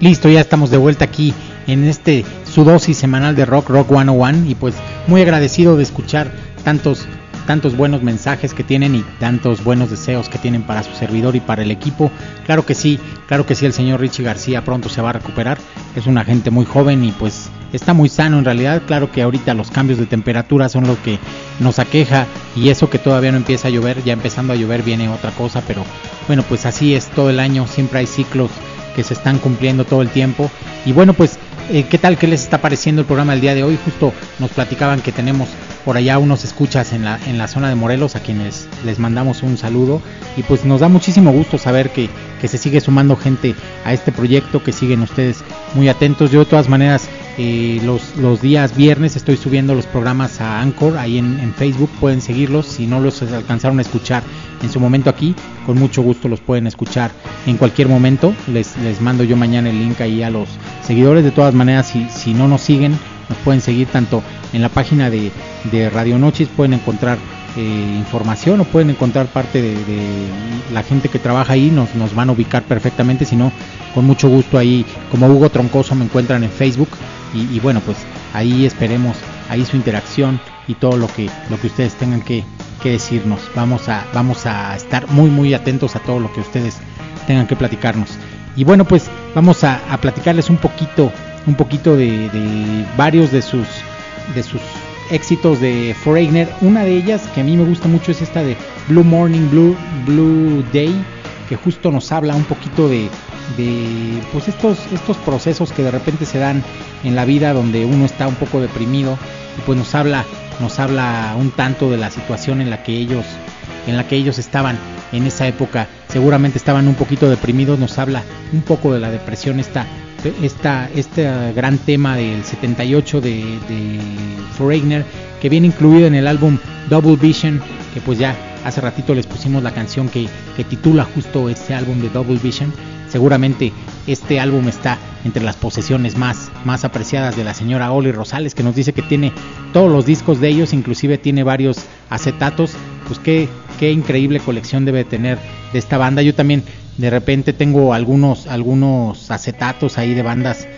Listo, ya estamos de vuelta aquí en este su dosis semanal de rock, Rock 101 y pues muy agradecido de escuchar tantos tantos buenos mensajes que tienen y tantos buenos deseos que tienen para su servidor y para el equipo. Claro que sí, claro que sí, el señor Richie García pronto se va a recuperar. Es una gente muy joven y pues está muy sano en realidad. Claro que ahorita los cambios de temperatura son lo que nos aqueja y eso que todavía no empieza a llover, ya empezando a llover viene otra cosa, pero bueno, pues así es todo el año, siempre hay ciclos que se están cumpliendo todo el tiempo. Y bueno, pues, eh, ¿qué tal? ¿Qué les está pareciendo el programa del día de hoy? Justo nos platicaban que tenemos por allá unos escuchas en la, en la zona de Morelos a quienes les mandamos un saludo y pues nos da muchísimo gusto saber que, que se sigue sumando gente a este proyecto, que siguen ustedes muy atentos. Yo de todas maneras eh, los, los días viernes estoy subiendo los programas a Anchor, ahí en, Facebook, pueden seguirlos, si no los alcanzaron a escuchar en su momento aquí, con mucho gusto los pueden escuchar en cualquier momento, les, les mando yo mañana el link ahí a los seguidores, de todas maneras si, si no nos siguen, nos pueden seguir tanto en la página de, de Radio Noches, pueden encontrar eh, información o pueden encontrar parte de, la gente que trabaja ahí, nos, nos van a ubicar perfectamente, si no, con mucho gusto ahí, como Hugo Troncoso me encuentran en Facebook, y, bueno, pues ahí esperemos, ahí su interacción y todo lo que, lo que ustedes tengan que, decirnos. Vamos a, vamos a estar muy, muy atentos a todo lo que ustedes tengan que platicarnos. Y bueno, pues vamos a, platicarles un poquito, un poquito de, varios de sus, de sus éxitos de Foreigner. Una de ellas que a mí me gusta mucho es esta de Blue Morning, Blue, Blue Day, que justo nos habla un poquito de, de pues estos, estos procesos que de repente se dan en la vida donde uno está un poco deprimido y pues nos habla, nos habla un tanto de la situación en la que ellos, en la que ellos estaban en esa época, seguramente estaban un poquito deprimidos, nos habla un poco de la depresión esta, esta, este gran tema del 78 de, de Foreigner que viene incluido en el álbum Double Vision que pues ya hace ratito les pusimos la canción que, que titula justo este álbum de Double Vision Seguramente este álbum está entre las posesiones más, más apreciadas de la señora Oli Rosales, que nos dice que tiene todos los discos de ellos, inclusive tiene varios acetatos. Pues qué, qué increíble colección debe tener de esta banda. Yo también de repente tengo algunos, algunos acetatos ahí de bandas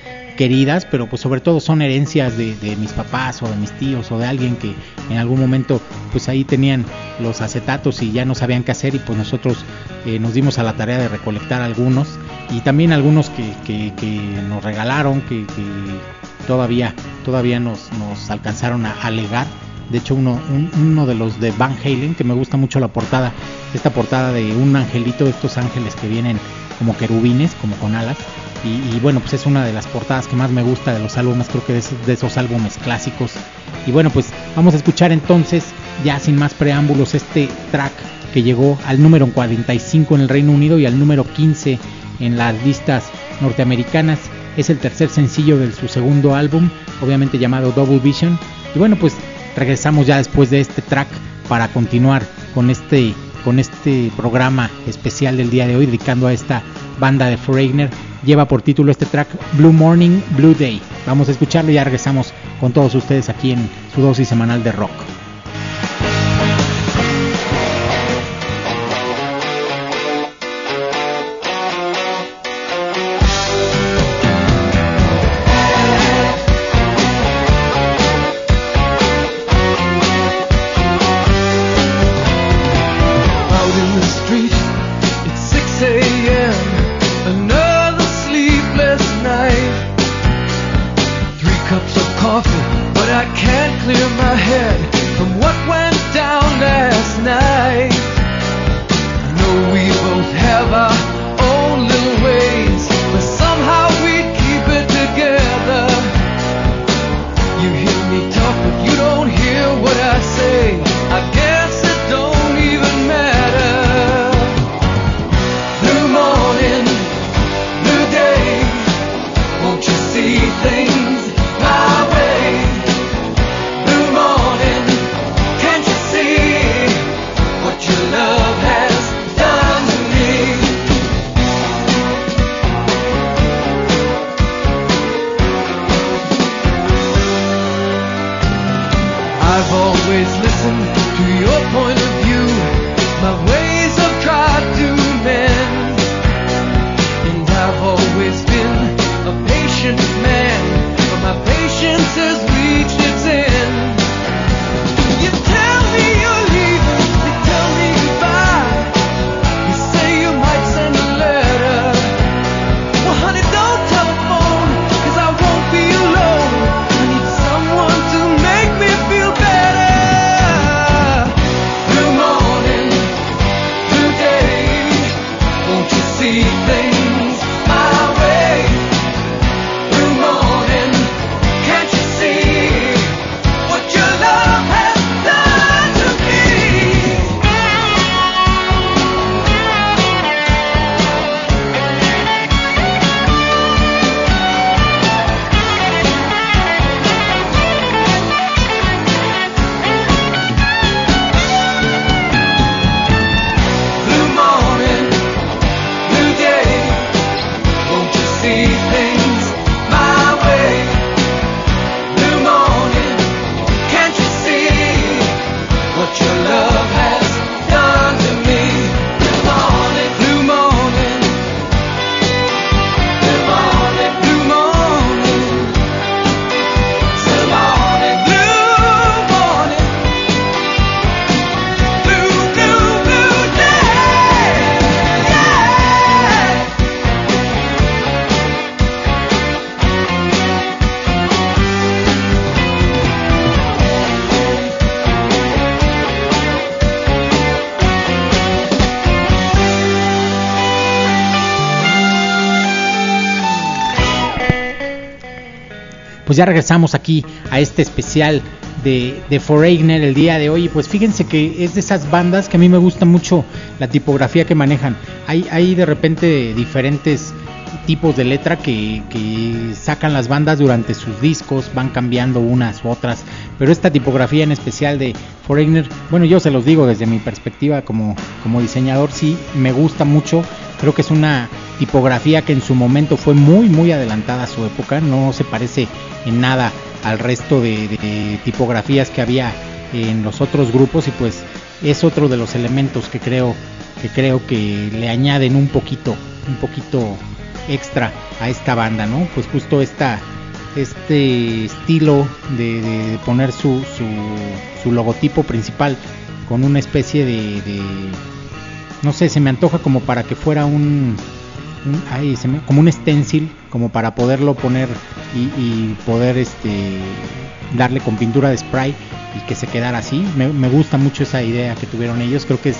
queridas, pero pues sobre todo son herencias de, mis papás o de mis tíos o de alguien que en algún momento pues ahí tenían los acetatos y ya no sabían qué hacer y pues nosotros eh, nos dimos a la tarea de recolectar algunos y también algunos que, nos regalaron, que, todavía, todavía nos, nos alcanzaron a alegar. De hecho, uno, uno de los de Van Halen, que me gusta mucho la portada, esta portada de un angelito, de estos ángeles que vienen como querubines, como con alas, y, bueno, pues es una de las portadas que más me gusta de los álbumes, creo que esos, de esos álbumes clásicos. Y bueno, pues vamos a escuchar entonces, ya sin más preámbulos, este track que llegó al número 45 en el Reino Unido y al número 15 en las listas norteamericanas. Es el tercer sencillo de su segundo álbum, obviamente llamado Double Vision. Y bueno, pues regresamos ya después de este track para continuar con este con este programa especial del día de hoy dedicando a esta banda de Foreigner lleva por título este track Blue Morning, Blue Day. Vamos a escucharlo y ya regresamos con todos ustedes aquí en su dosis semanal de rock. Pues ya regresamos aquí a este especial de, Foreigner el día de hoy. Pues fíjense que es de esas bandas que a mí me gusta mucho la tipografía que manejan. Hay, hay de repente diferentes tipos de letra que, que, sacan las bandas durante sus discos, van cambiando unas u otras, pero esta tipografía en especial de Foreigner, bueno yo se los digo desde mi perspectiva como, como diseñador, sí me gusta mucho, creo que es una tipografía que en su momento fue muy muy adelantada a su época, no se parece en nada al resto de, tipografías que había en los otros grupos y pues es otro de los elementos que creo que creo que le añaden un poquito un poquito extra a esta banda no pues justo esta este estilo de, poner su, su, logotipo principal con una especie de, no sé se me antoja como para que fuera un como un stencil, como para poderlo poner y, poder este darle con pintura de spray y que se quedara así. Me, gusta mucho esa idea que tuvieron ellos. Creo que es,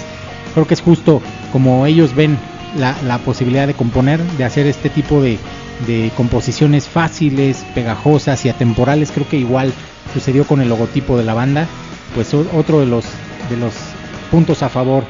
creo que es justo como ellos ven la, posibilidad de componer, de hacer este tipo de, de composiciones fáciles, pegajosas y atemporales. Creo que igual sucedió con el logotipo de la banda. Pues otro de los de los puntos a favor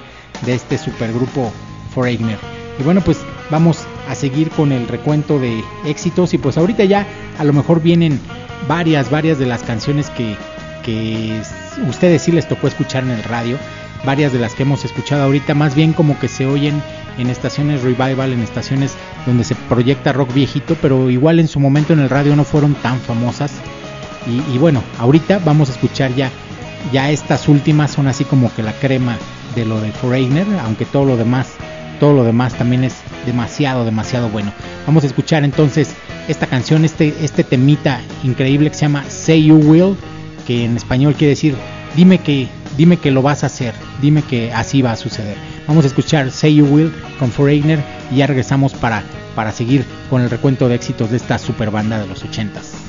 de este supergrupo Foreigner. Y bueno, pues vamos a seguir con el recuento de éxitos y pues ahorita ya a lo mejor vienen varias, varias de las canciones que, que ustedes sí les tocó escuchar en el radio, varias de las que hemos escuchado ahorita, más bien como que se oyen en estaciones revival, en estaciones donde se proyecta rock viejito, pero igual en su momento en el radio no fueron tan famosas. Y, bueno, ahorita vamos a escuchar ya, ya estas últimas son así como que la crema de lo de Foreigner, aunque todo lo demás todo lo demás también es demasiado, demasiado bueno. Vamos a escuchar entonces esta canción, este, este temita increíble que se llama Say You Will, que en español quiere decir dime que, dime que lo vas a hacer, dime que así va a suceder. Vamos a escuchar Say You Will con Foreigner y ya regresamos para, para seguir con el recuento de éxitos de esta super banda de los 80s.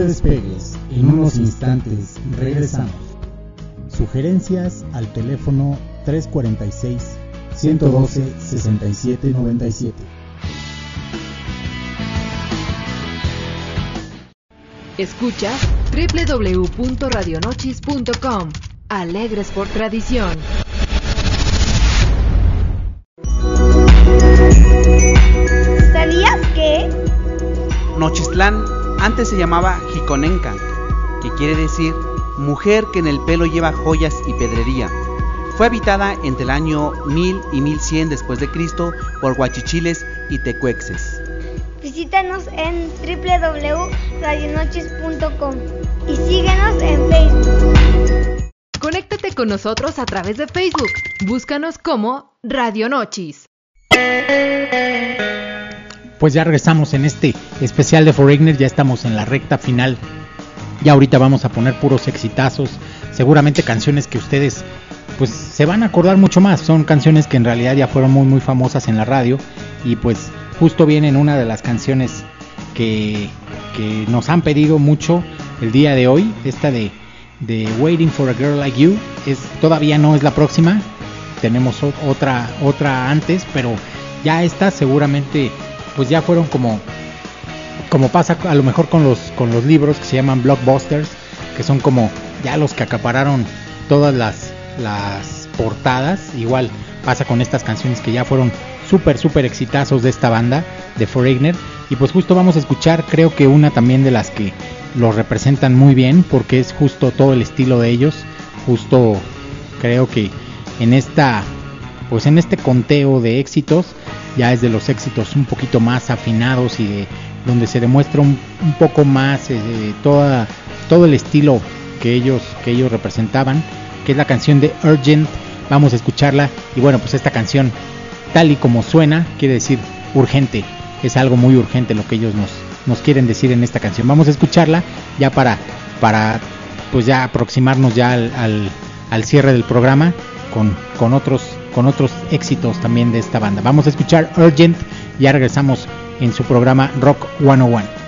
Te despegues, en unos instantes regresamos. Sugerencias al teléfono 346 112 6797. Escucha www.radionochis.com. Alegres por tradición. ¿Sabías que? Nochistlán antes se llamaba Jiconenca, que quiere decir mujer que en el pelo lleva joyas y pedrería. Fue habitada entre el año 1000 y 1100 después de Cristo por guachichiles y tecuexes. Visítanos en www.radionoches.com y síguenos en Facebook. Conéctate con nosotros a través de Facebook. Búscanos como Radio Nochis. Pues ya regresamos en este especial de Foreigner, ya estamos en la recta final. Ya ahorita vamos a poner puros exitazos, seguramente canciones que ustedes pues se van a acordar mucho más. Son canciones que en realidad ya fueron muy muy famosas en la radio y pues justo viene una de las canciones que, que nos han pedido mucho el día de hoy, esta de, de Waiting for a Girl Like You, es todavía no es la próxima, tenemos otra otra antes, pero ya esta seguramente pues ya fueron como como pasa a lo mejor con los con los libros que se llaman blockbusters, que son como ya los que acapararon todas las las portadas, igual pasa con estas canciones que ya fueron súper súper exitazos de esta banda de Foreigner y pues justo vamos a escuchar creo que una también de las que lo representan muy bien porque es justo todo el estilo de ellos, justo creo que en esta pues en este conteo de éxitos ya es de los éxitos un poquito más afinados y de donde se demuestra un, un poco más eh, toda, todo el estilo que ellos que ellos representaban que es la canción de Urgent. Vamos a escucharla y bueno pues esta canción tal y como suena quiere decir urgente. Es algo muy urgente lo que ellos nos, nos quieren decir en esta canción. Vamos a escucharla ya para para pues ya aproximarnos ya al, al, al cierre del programa con, con otros con otros éxitos también de esta banda. Vamos a escuchar Urgent, ya regresamos en su programa Rock 101.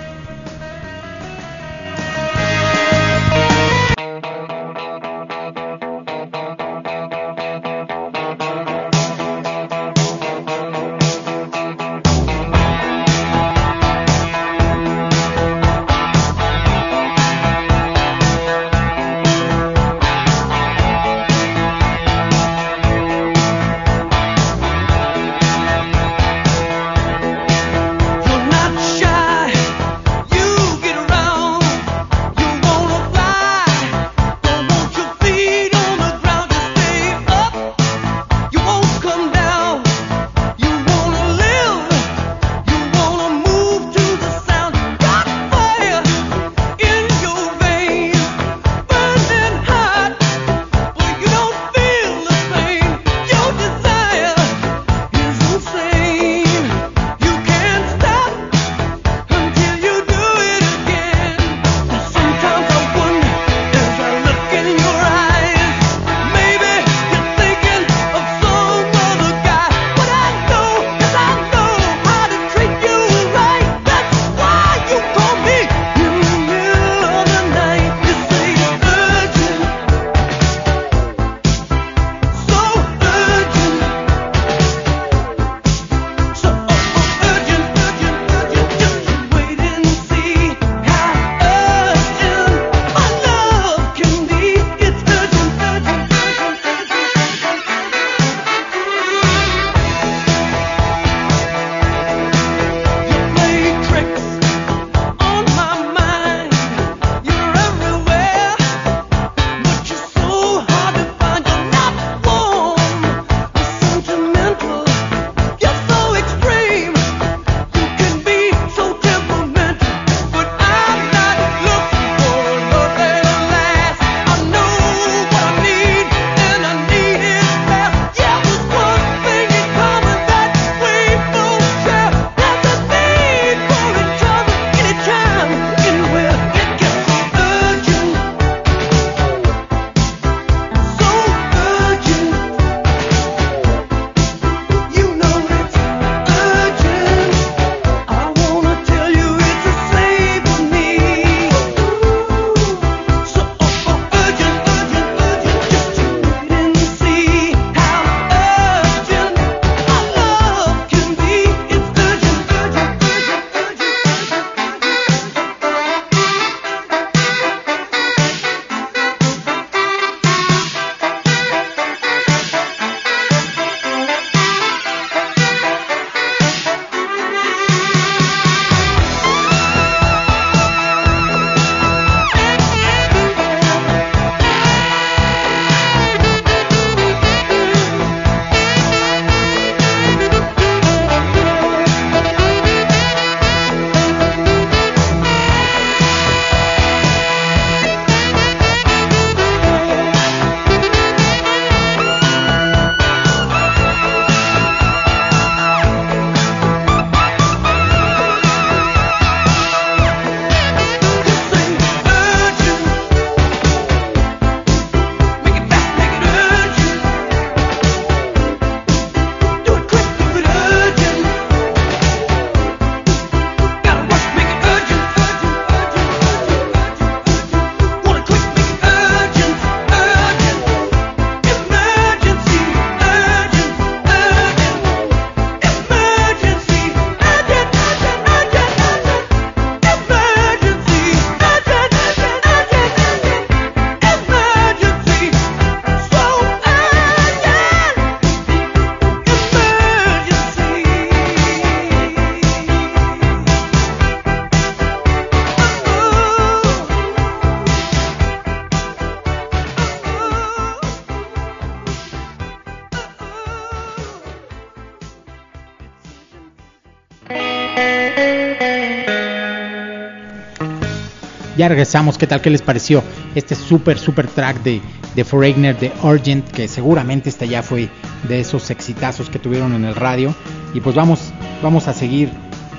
Regresamos, ¿qué tal? ¿Qué les pareció este súper, súper track de, de Foreigner, de Urgent, que seguramente este ya fue de esos exitazos que tuvieron en el radio? Y pues vamos, vamos a seguir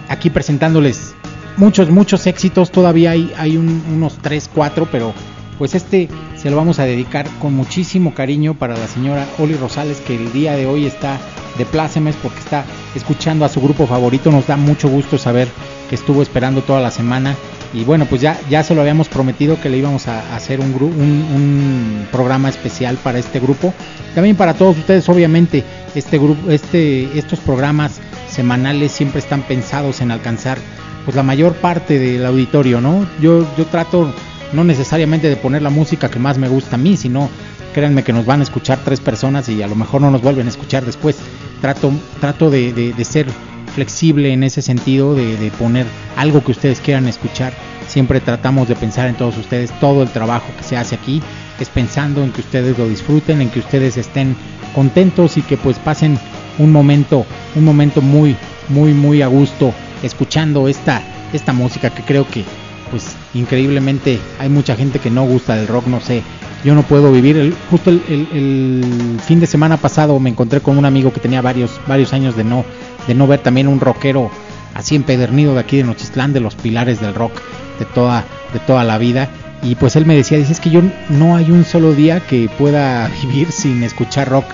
aquí presentándoles muchos, muchos éxitos. Todavía hay, hay unos 3, 4, pero pues este se lo vamos a dedicar con muchísimo cariño para la señora Oli Rosales, que el día de hoy está de plácemes porque está escuchando a su grupo favorito. Nos da mucho gusto saber que estuvo esperando toda la semana. Y bueno, pues ya, ya se lo habíamos prometido que le íbamos a, hacer un, un, un, programa especial para este grupo. También para todos ustedes, obviamente, este grupo, este, estos programas semanales siempre están pensados en alcanzar pues la mayor parte del auditorio, ¿no? Yo, yo trato no necesariamente de poner la música que más me gusta a mí, sino créanme que nos van a escuchar tres personas y a lo mejor no nos vuelven a escuchar después. Trato, trato de, de, ser flexible en ese sentido, de, de, poner algo que ustedes quieran escuchar. Siempre tratamos de pensar en todos ustedes, todo el trabajo que se hace aquí es pensando en que ustedes lo disfruten, en que ustedes estén contentos y que pues pasen un momento, un momento muy, muy, muy a gusto escuchando esta, esta música que creo que pues increíblemente hay mucha gente que no gusta del rock, no sé, yo no puedo vivir. Justo el, el, fin de semana pasado me encontré con un amigo que tenía varios, varios años de no, de no ver también un rockero así empedernido de aquí de Nochistlán, de los pilares del rock de toda, de toda la vida. Y pues él me decía, dice, es que yo no hay un solo día que pueda vivir sin escuchar rock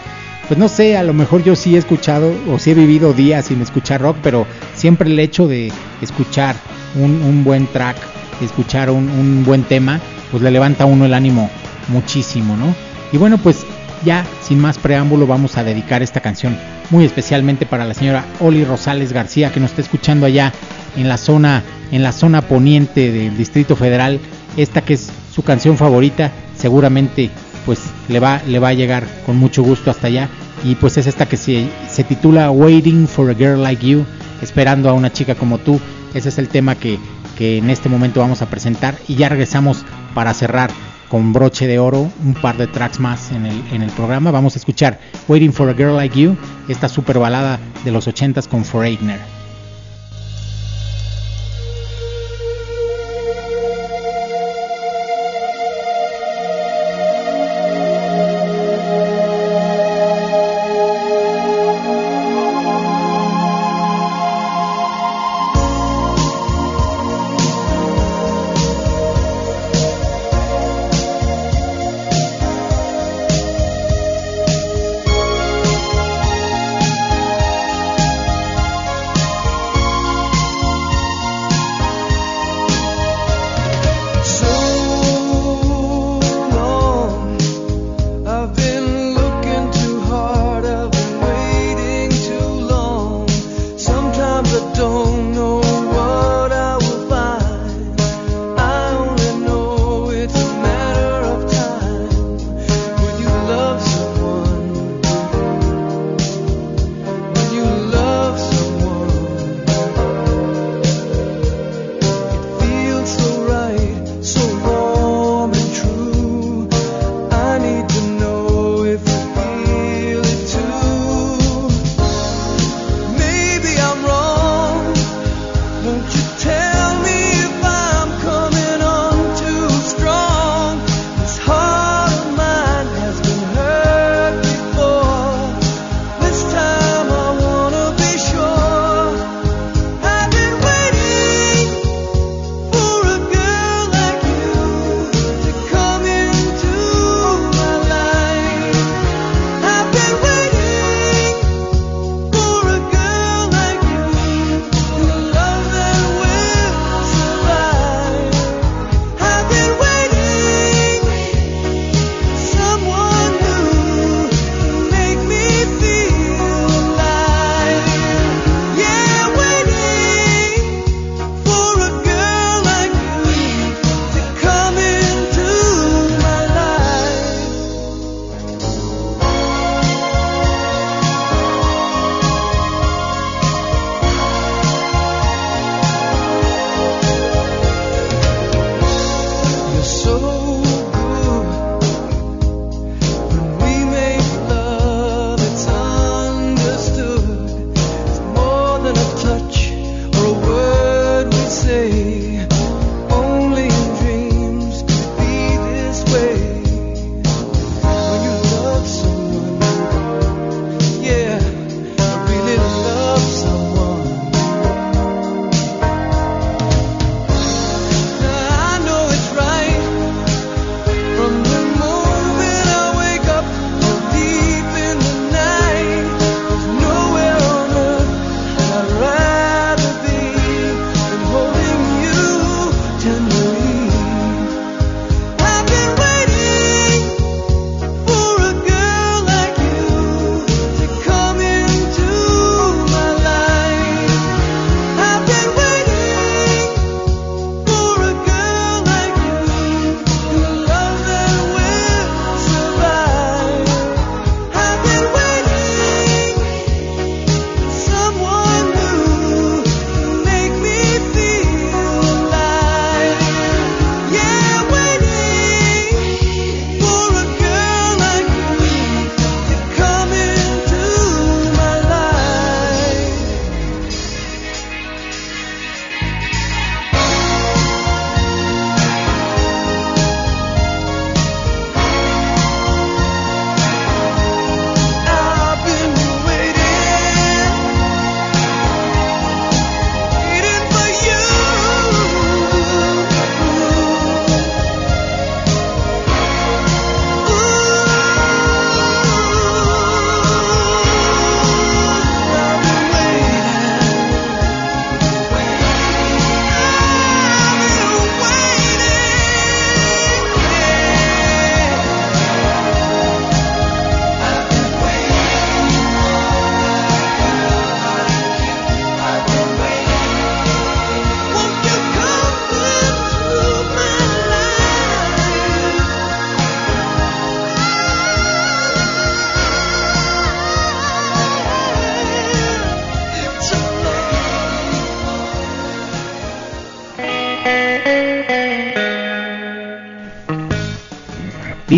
pues no sé, a lo mejor yo sí he escuchado o sí he vivido días sin escuchar rock, pero siempre el hecho de escuchar un, buen track, escuchar un, buen tema, pues le levanta a uno el ánimo muchísimo, ¿no? Y bueno, pues ya sin más preámbulo vamos a dedicar esta canción muy especialmente para la señora Oli Rosales García que nos está escuchando allá en la zona en la zona poniente del Distrito Federal. Esta que es su canción favorita, seguramente pues le va, le va a llegar con mucho gusto hasta allá. Y pues es esta que se, se titula Waiting for a Girl Like You, esperando a una chica como tú. Ese es el tema que, que en este momento vamos a presentar. Y ya regresamos para cerrar con broche de oro un par de tracks más en el, en el programa. Vamos a escuchar Waiting for a Girl Like You, esta super balada de los 80s con Foreigner.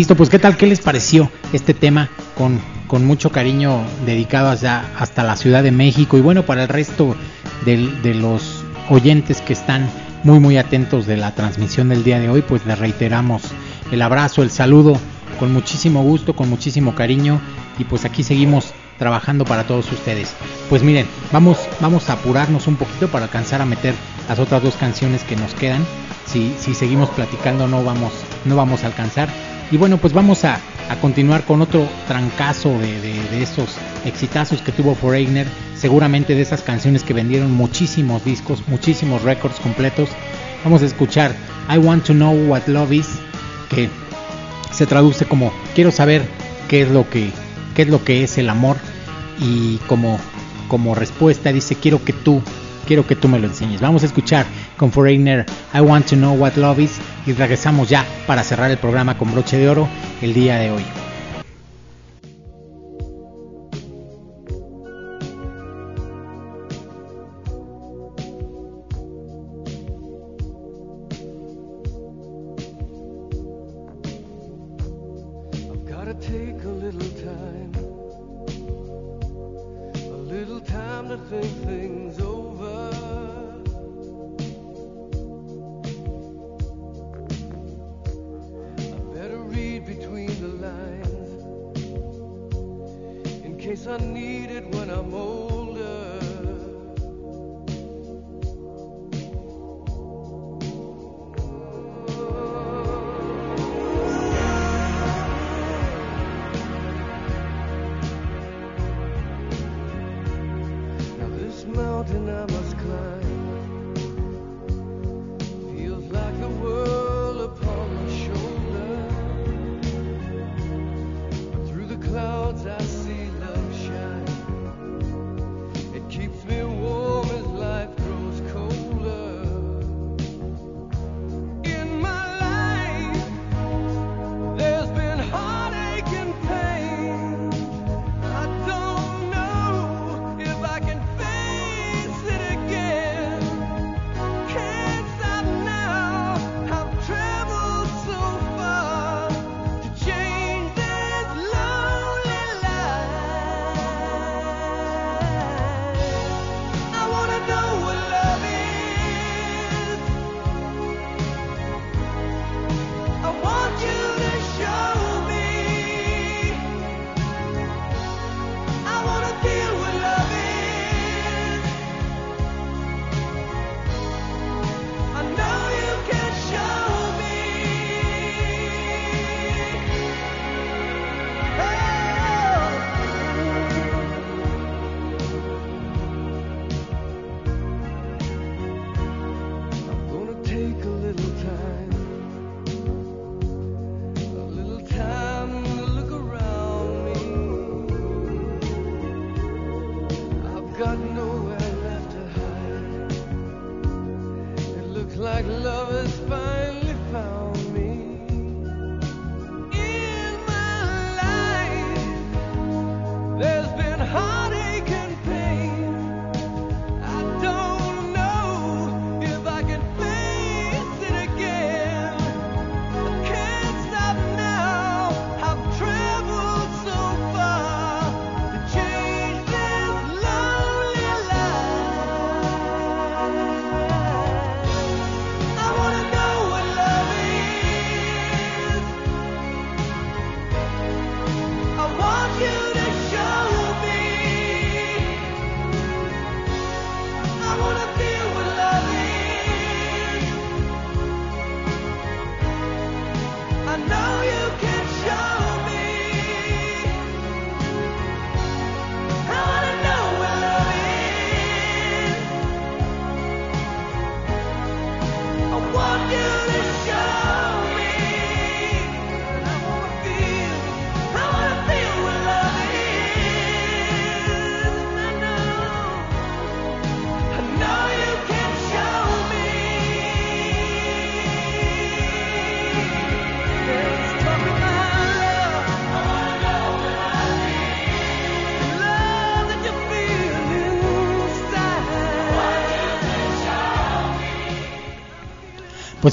Listo, pues qué tal, qué les pareció este tema con, con mucho cariño dedicado hasta, hasta la Ciudad de México y bueno, para el resto de, los oyentes que están muy muy atentos de la transmisión del día de hoy, pues les reiteramos el abrazo, el saludo con muchísimo gusto, con muchísimo cariño y pues aquí seguimos trabajando para todos ustedes. Pues miren, vamos, vamos a apurarnos un poquito para alcanzar a meter las otras dos canciones que nos quedan. Si, si seguimos platicando no vamos, no vamos a alcanzar. Y bueno, pues vamos a, a continuar con otro trancazo de, de, de esos exitazos que tuvo Foreigner. Seguramente de esas canciones que vendieron muchísimos discos, muchísimos récords completos. Vamos a escuchar I Want to Know What Love Is, que se traduce como quiero saber qué es lo que qué es lo que es el amor y como como respuesta dice quiero que tú quiero que tú me lo enseñes. Vamos a escuchar con Foreigner I Want to Know What Love Is y regresamos ya para cerrar el programa con broche de oro el día de hoy.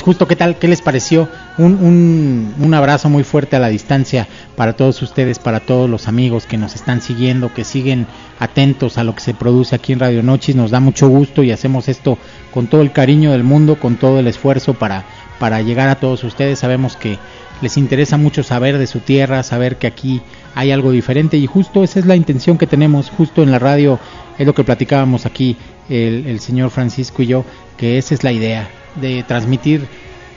Pues justo, ¿qué tal? ¿Qué les pareció? Un, un, un abrazo muy fuerte a la distancia para todos ustedes, para todos los amigos que nos están siguiendo, que siguen atentos a lo que se produce aquí en Radio Noches. Nos da mucho gusto y hacemos esto con todo el cariño del mundo, con todo el esfuerzo para, para llegar a todos ustedes. Sabemos que les interesa mucho saber de su tierra, saber que aquí hay algo diferente y justo esa es la intención que tenemos, justo en la radio es lo que platicábamos aquí el, el señor Francisco y yo, que esa es la idea, de transmitir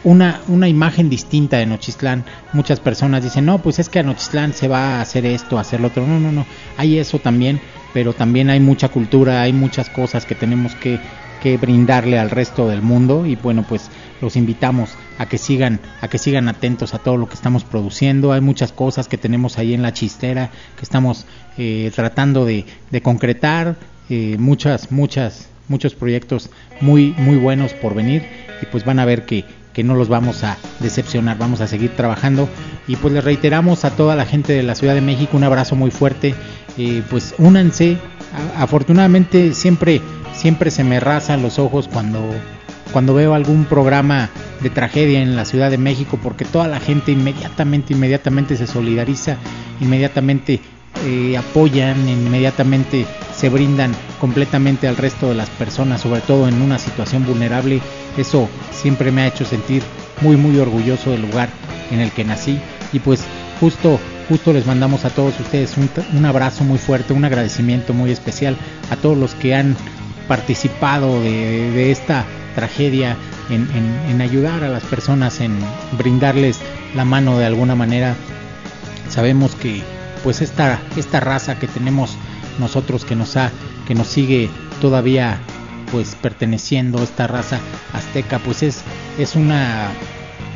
una, una imagen distinta de Nochistlán. Muchas personas dicen, no, pues es que a Nochistlán se va a hacer esto, a hacer lo otro. No, no, no, hay eso también, pero también hay mucha cultura, hay muchas cosas que tenemos que, que brindarle al resto del mundo y bueno, pues los invitamos a que sigan, a que sigan atentos a todo lo que estamos produciendo. Hay muchas cosas que tenemos ahí en la chistera que estamos eh, tratando de, de concretar, eh, muchas, muchas, muchos proyectos muy, muy buenos por venir y pues van a ver que, que no los vamos a decepcionar, vamos a seguir trabajando. Y pues les reiteramos a toda la gente de la Ciudad de México un abrazo muy fuerte, eh, pues únanse, afortunadamente siempre, siempre se me rasan los ojos cuando, cuando veo algún programa de tragedia en la Ciudad de México porque toda la gente inmediatamente, inmediatamente se solidariza, inmediatamente eh, apoyan, inmediatamente se brindan completamente al resto de las personas, sobre todo en una situación vulnerable. Eso siempre me ha hecho sentir muy muy orgulloso del lugar en el que nací y pues justo justo les mandamos a todos ustedes un, abrazo muy fuerte, un agradecimiento muy especial a todos los que han participado de, esta tragedia en- en ayudar a las personas, en brindarles la mano de alguna manera. Sabemos que pues esta, esta raza que tenemos nosotros que nos ha, que nos sigue todavía pues perteneciendo, esta raza azteca, pues es, es una,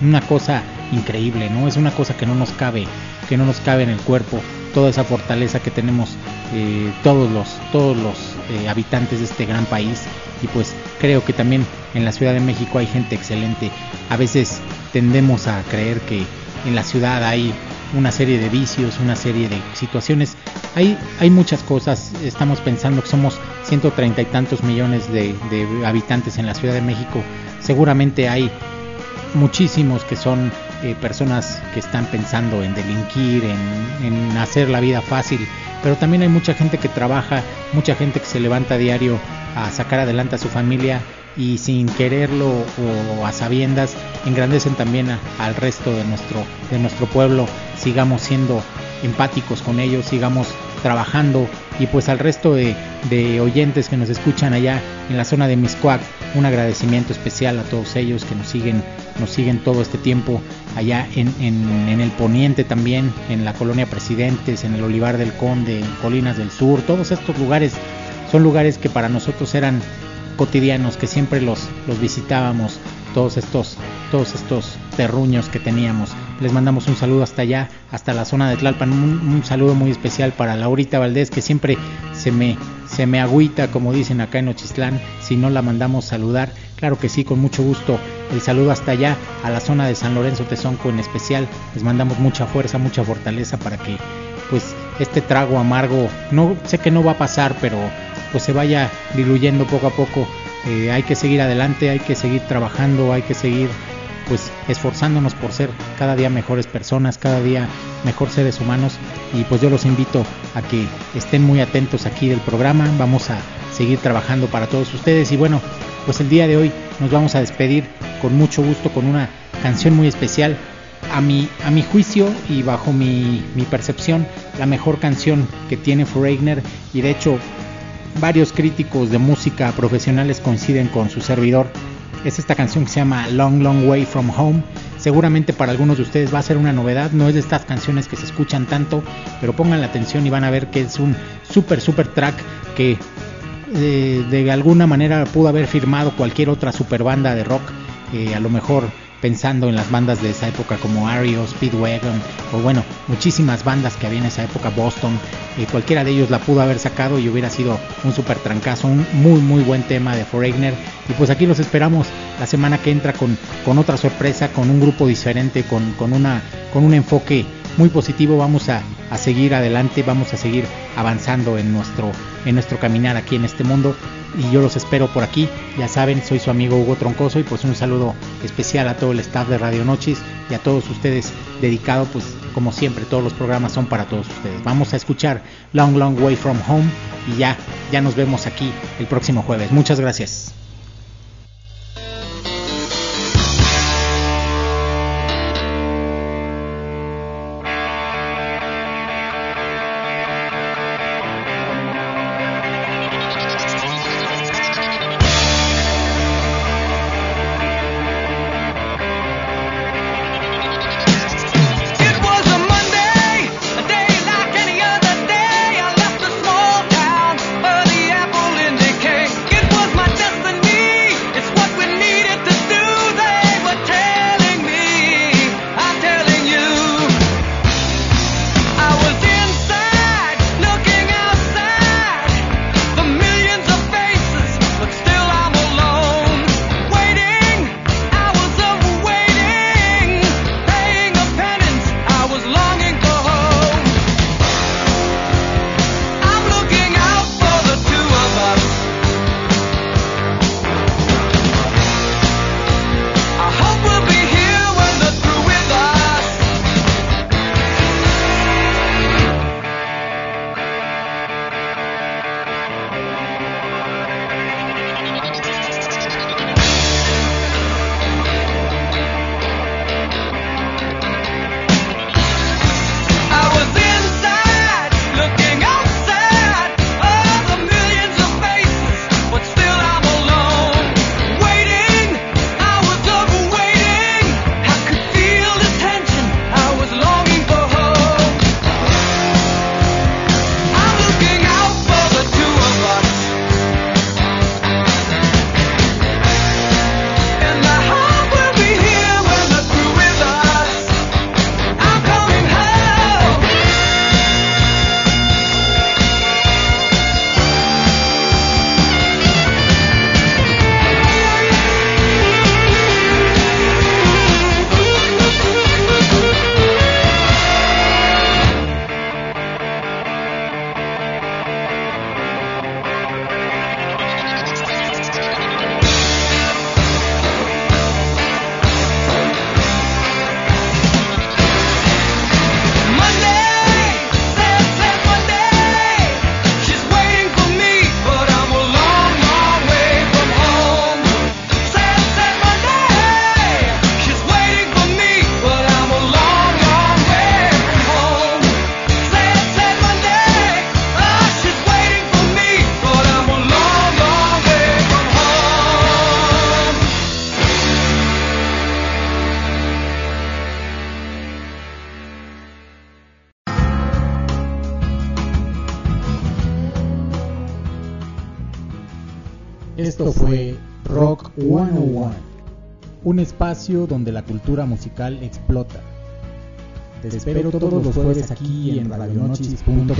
una cosa increíble, ¿no? Es una cosa que no nos cabe, que no nos cabe en el cuerpo, toda esa fortaleza que tenemos eh, todos los, todos los eh, habitantes de este gran país y pues creo que también en la Ciudad de México hay gente excelente. A veces tendemos a creer que en la ciudad hay una serie de vicios, una serie de situaciones. Hay, hay muchas cosas. Estamos pensando que somos 130 y tantos millones de, habitantes en la Ciudad de México. Seguramente hay muchísimos que son eh, personas que están pensando en delinquir, en, en hacer la vida fácil, pero también hay mucha gente que trabaja, mucha gente que se levanta diario a sacar adelante a su familia y sin quererlo o a sabiendas engrandecen también a- al resto de nuestro de nuestro pueblo. Sigamos siendo empáticos con ellos sigamos trabajando. Y pues al resto de, de oyentes que nos escuchan allá en la zona de Miscuac un agradecimiento especial a todos ellos que nos siguen nos siguen todo este tiempo allá en, en, en el poniente también en la colonia Presidentes en el Olivar del Conde en Colinas del Sur todos estos lugares. Son lugares que para nosotros eran cotidianos que siempre los, los visitábamos todos estos todos estos terruños que teníamos. Les mandamos un saludo hasta allá hasta la zona de Tlalpan. Un, saludo muy especial para Laurita Valdés que siempre se me se me agüita como dicen acá en Ochistlán si no la mandamos saludar. Claro que sí con mucho gusto. El saludo hasta allá a la zona de San Lorenzo Tezonco en especial. Les mandamos mucha fuerza mucha fortaleza para que pues este trago amargo no sé que no va a pasar pero pues se vaya diluyendo poco a poco. Eh, hay que seguir adelante hay que seguir trabajando hay que seguir pues esforzándonos por ser cada día mejores personas cada día mejor seres humanos. Y pues yo los invito a que estén muy atentos aquí del programa. Vamos a seguir trabajando para todos ustedes. Y bueno pues el día de hoy nos vamos a despedir con mucho gusto con una canción muy especial. A mi, a mi juicio y bajo mi, mi percepción, la mejor canción que tiene Foreigner y de hecho varios críticos de música profesionales coinciden con su servidor. Es esta canción que se llama Long Long Way From Home. Seguramente para algunos de ustedes va a ser una novedad, no es de estas canciones que se escuchan tanto, pero pongan la atención y van a ver que es un super super track que eh, de alguna manera pudo haber firmado cualquier otra super banda de rock, eh, a lo mejor pensando en las bandas de esa época como Ario, Speedwagon o bueno, muchísimas bandas que había en esa época, Boston, eh, cualquiera de ellos la pudo haber sacado y hubiera sido un super trancazo, un muy muy buen tema de Foreigner. Y pues aquí los esperamos la semana que entra con, con otra sorpresa, con un grupo diferente, con, con, una, con un enfoque muy positivo, vamos a, a seguir adelante, vamos a seguir avanzando en nuestro, en nuestro caminar aquí en este mundo y yo los espero por aquí. Ya saben, soy su amigo Hugo Troncoso y pues un saludo especial a todo el staff de Radio Noches y a todos ustedes dedicado pues como siempre todos los programas son para todos ustedes. Vamos a escuchar Long Long Way From Home y ya ya nos vemos aquí el próximo jueves. Muchas gracias. Donde la cultura musical explota. Te espero todos los jueves aquí en radionochis.com.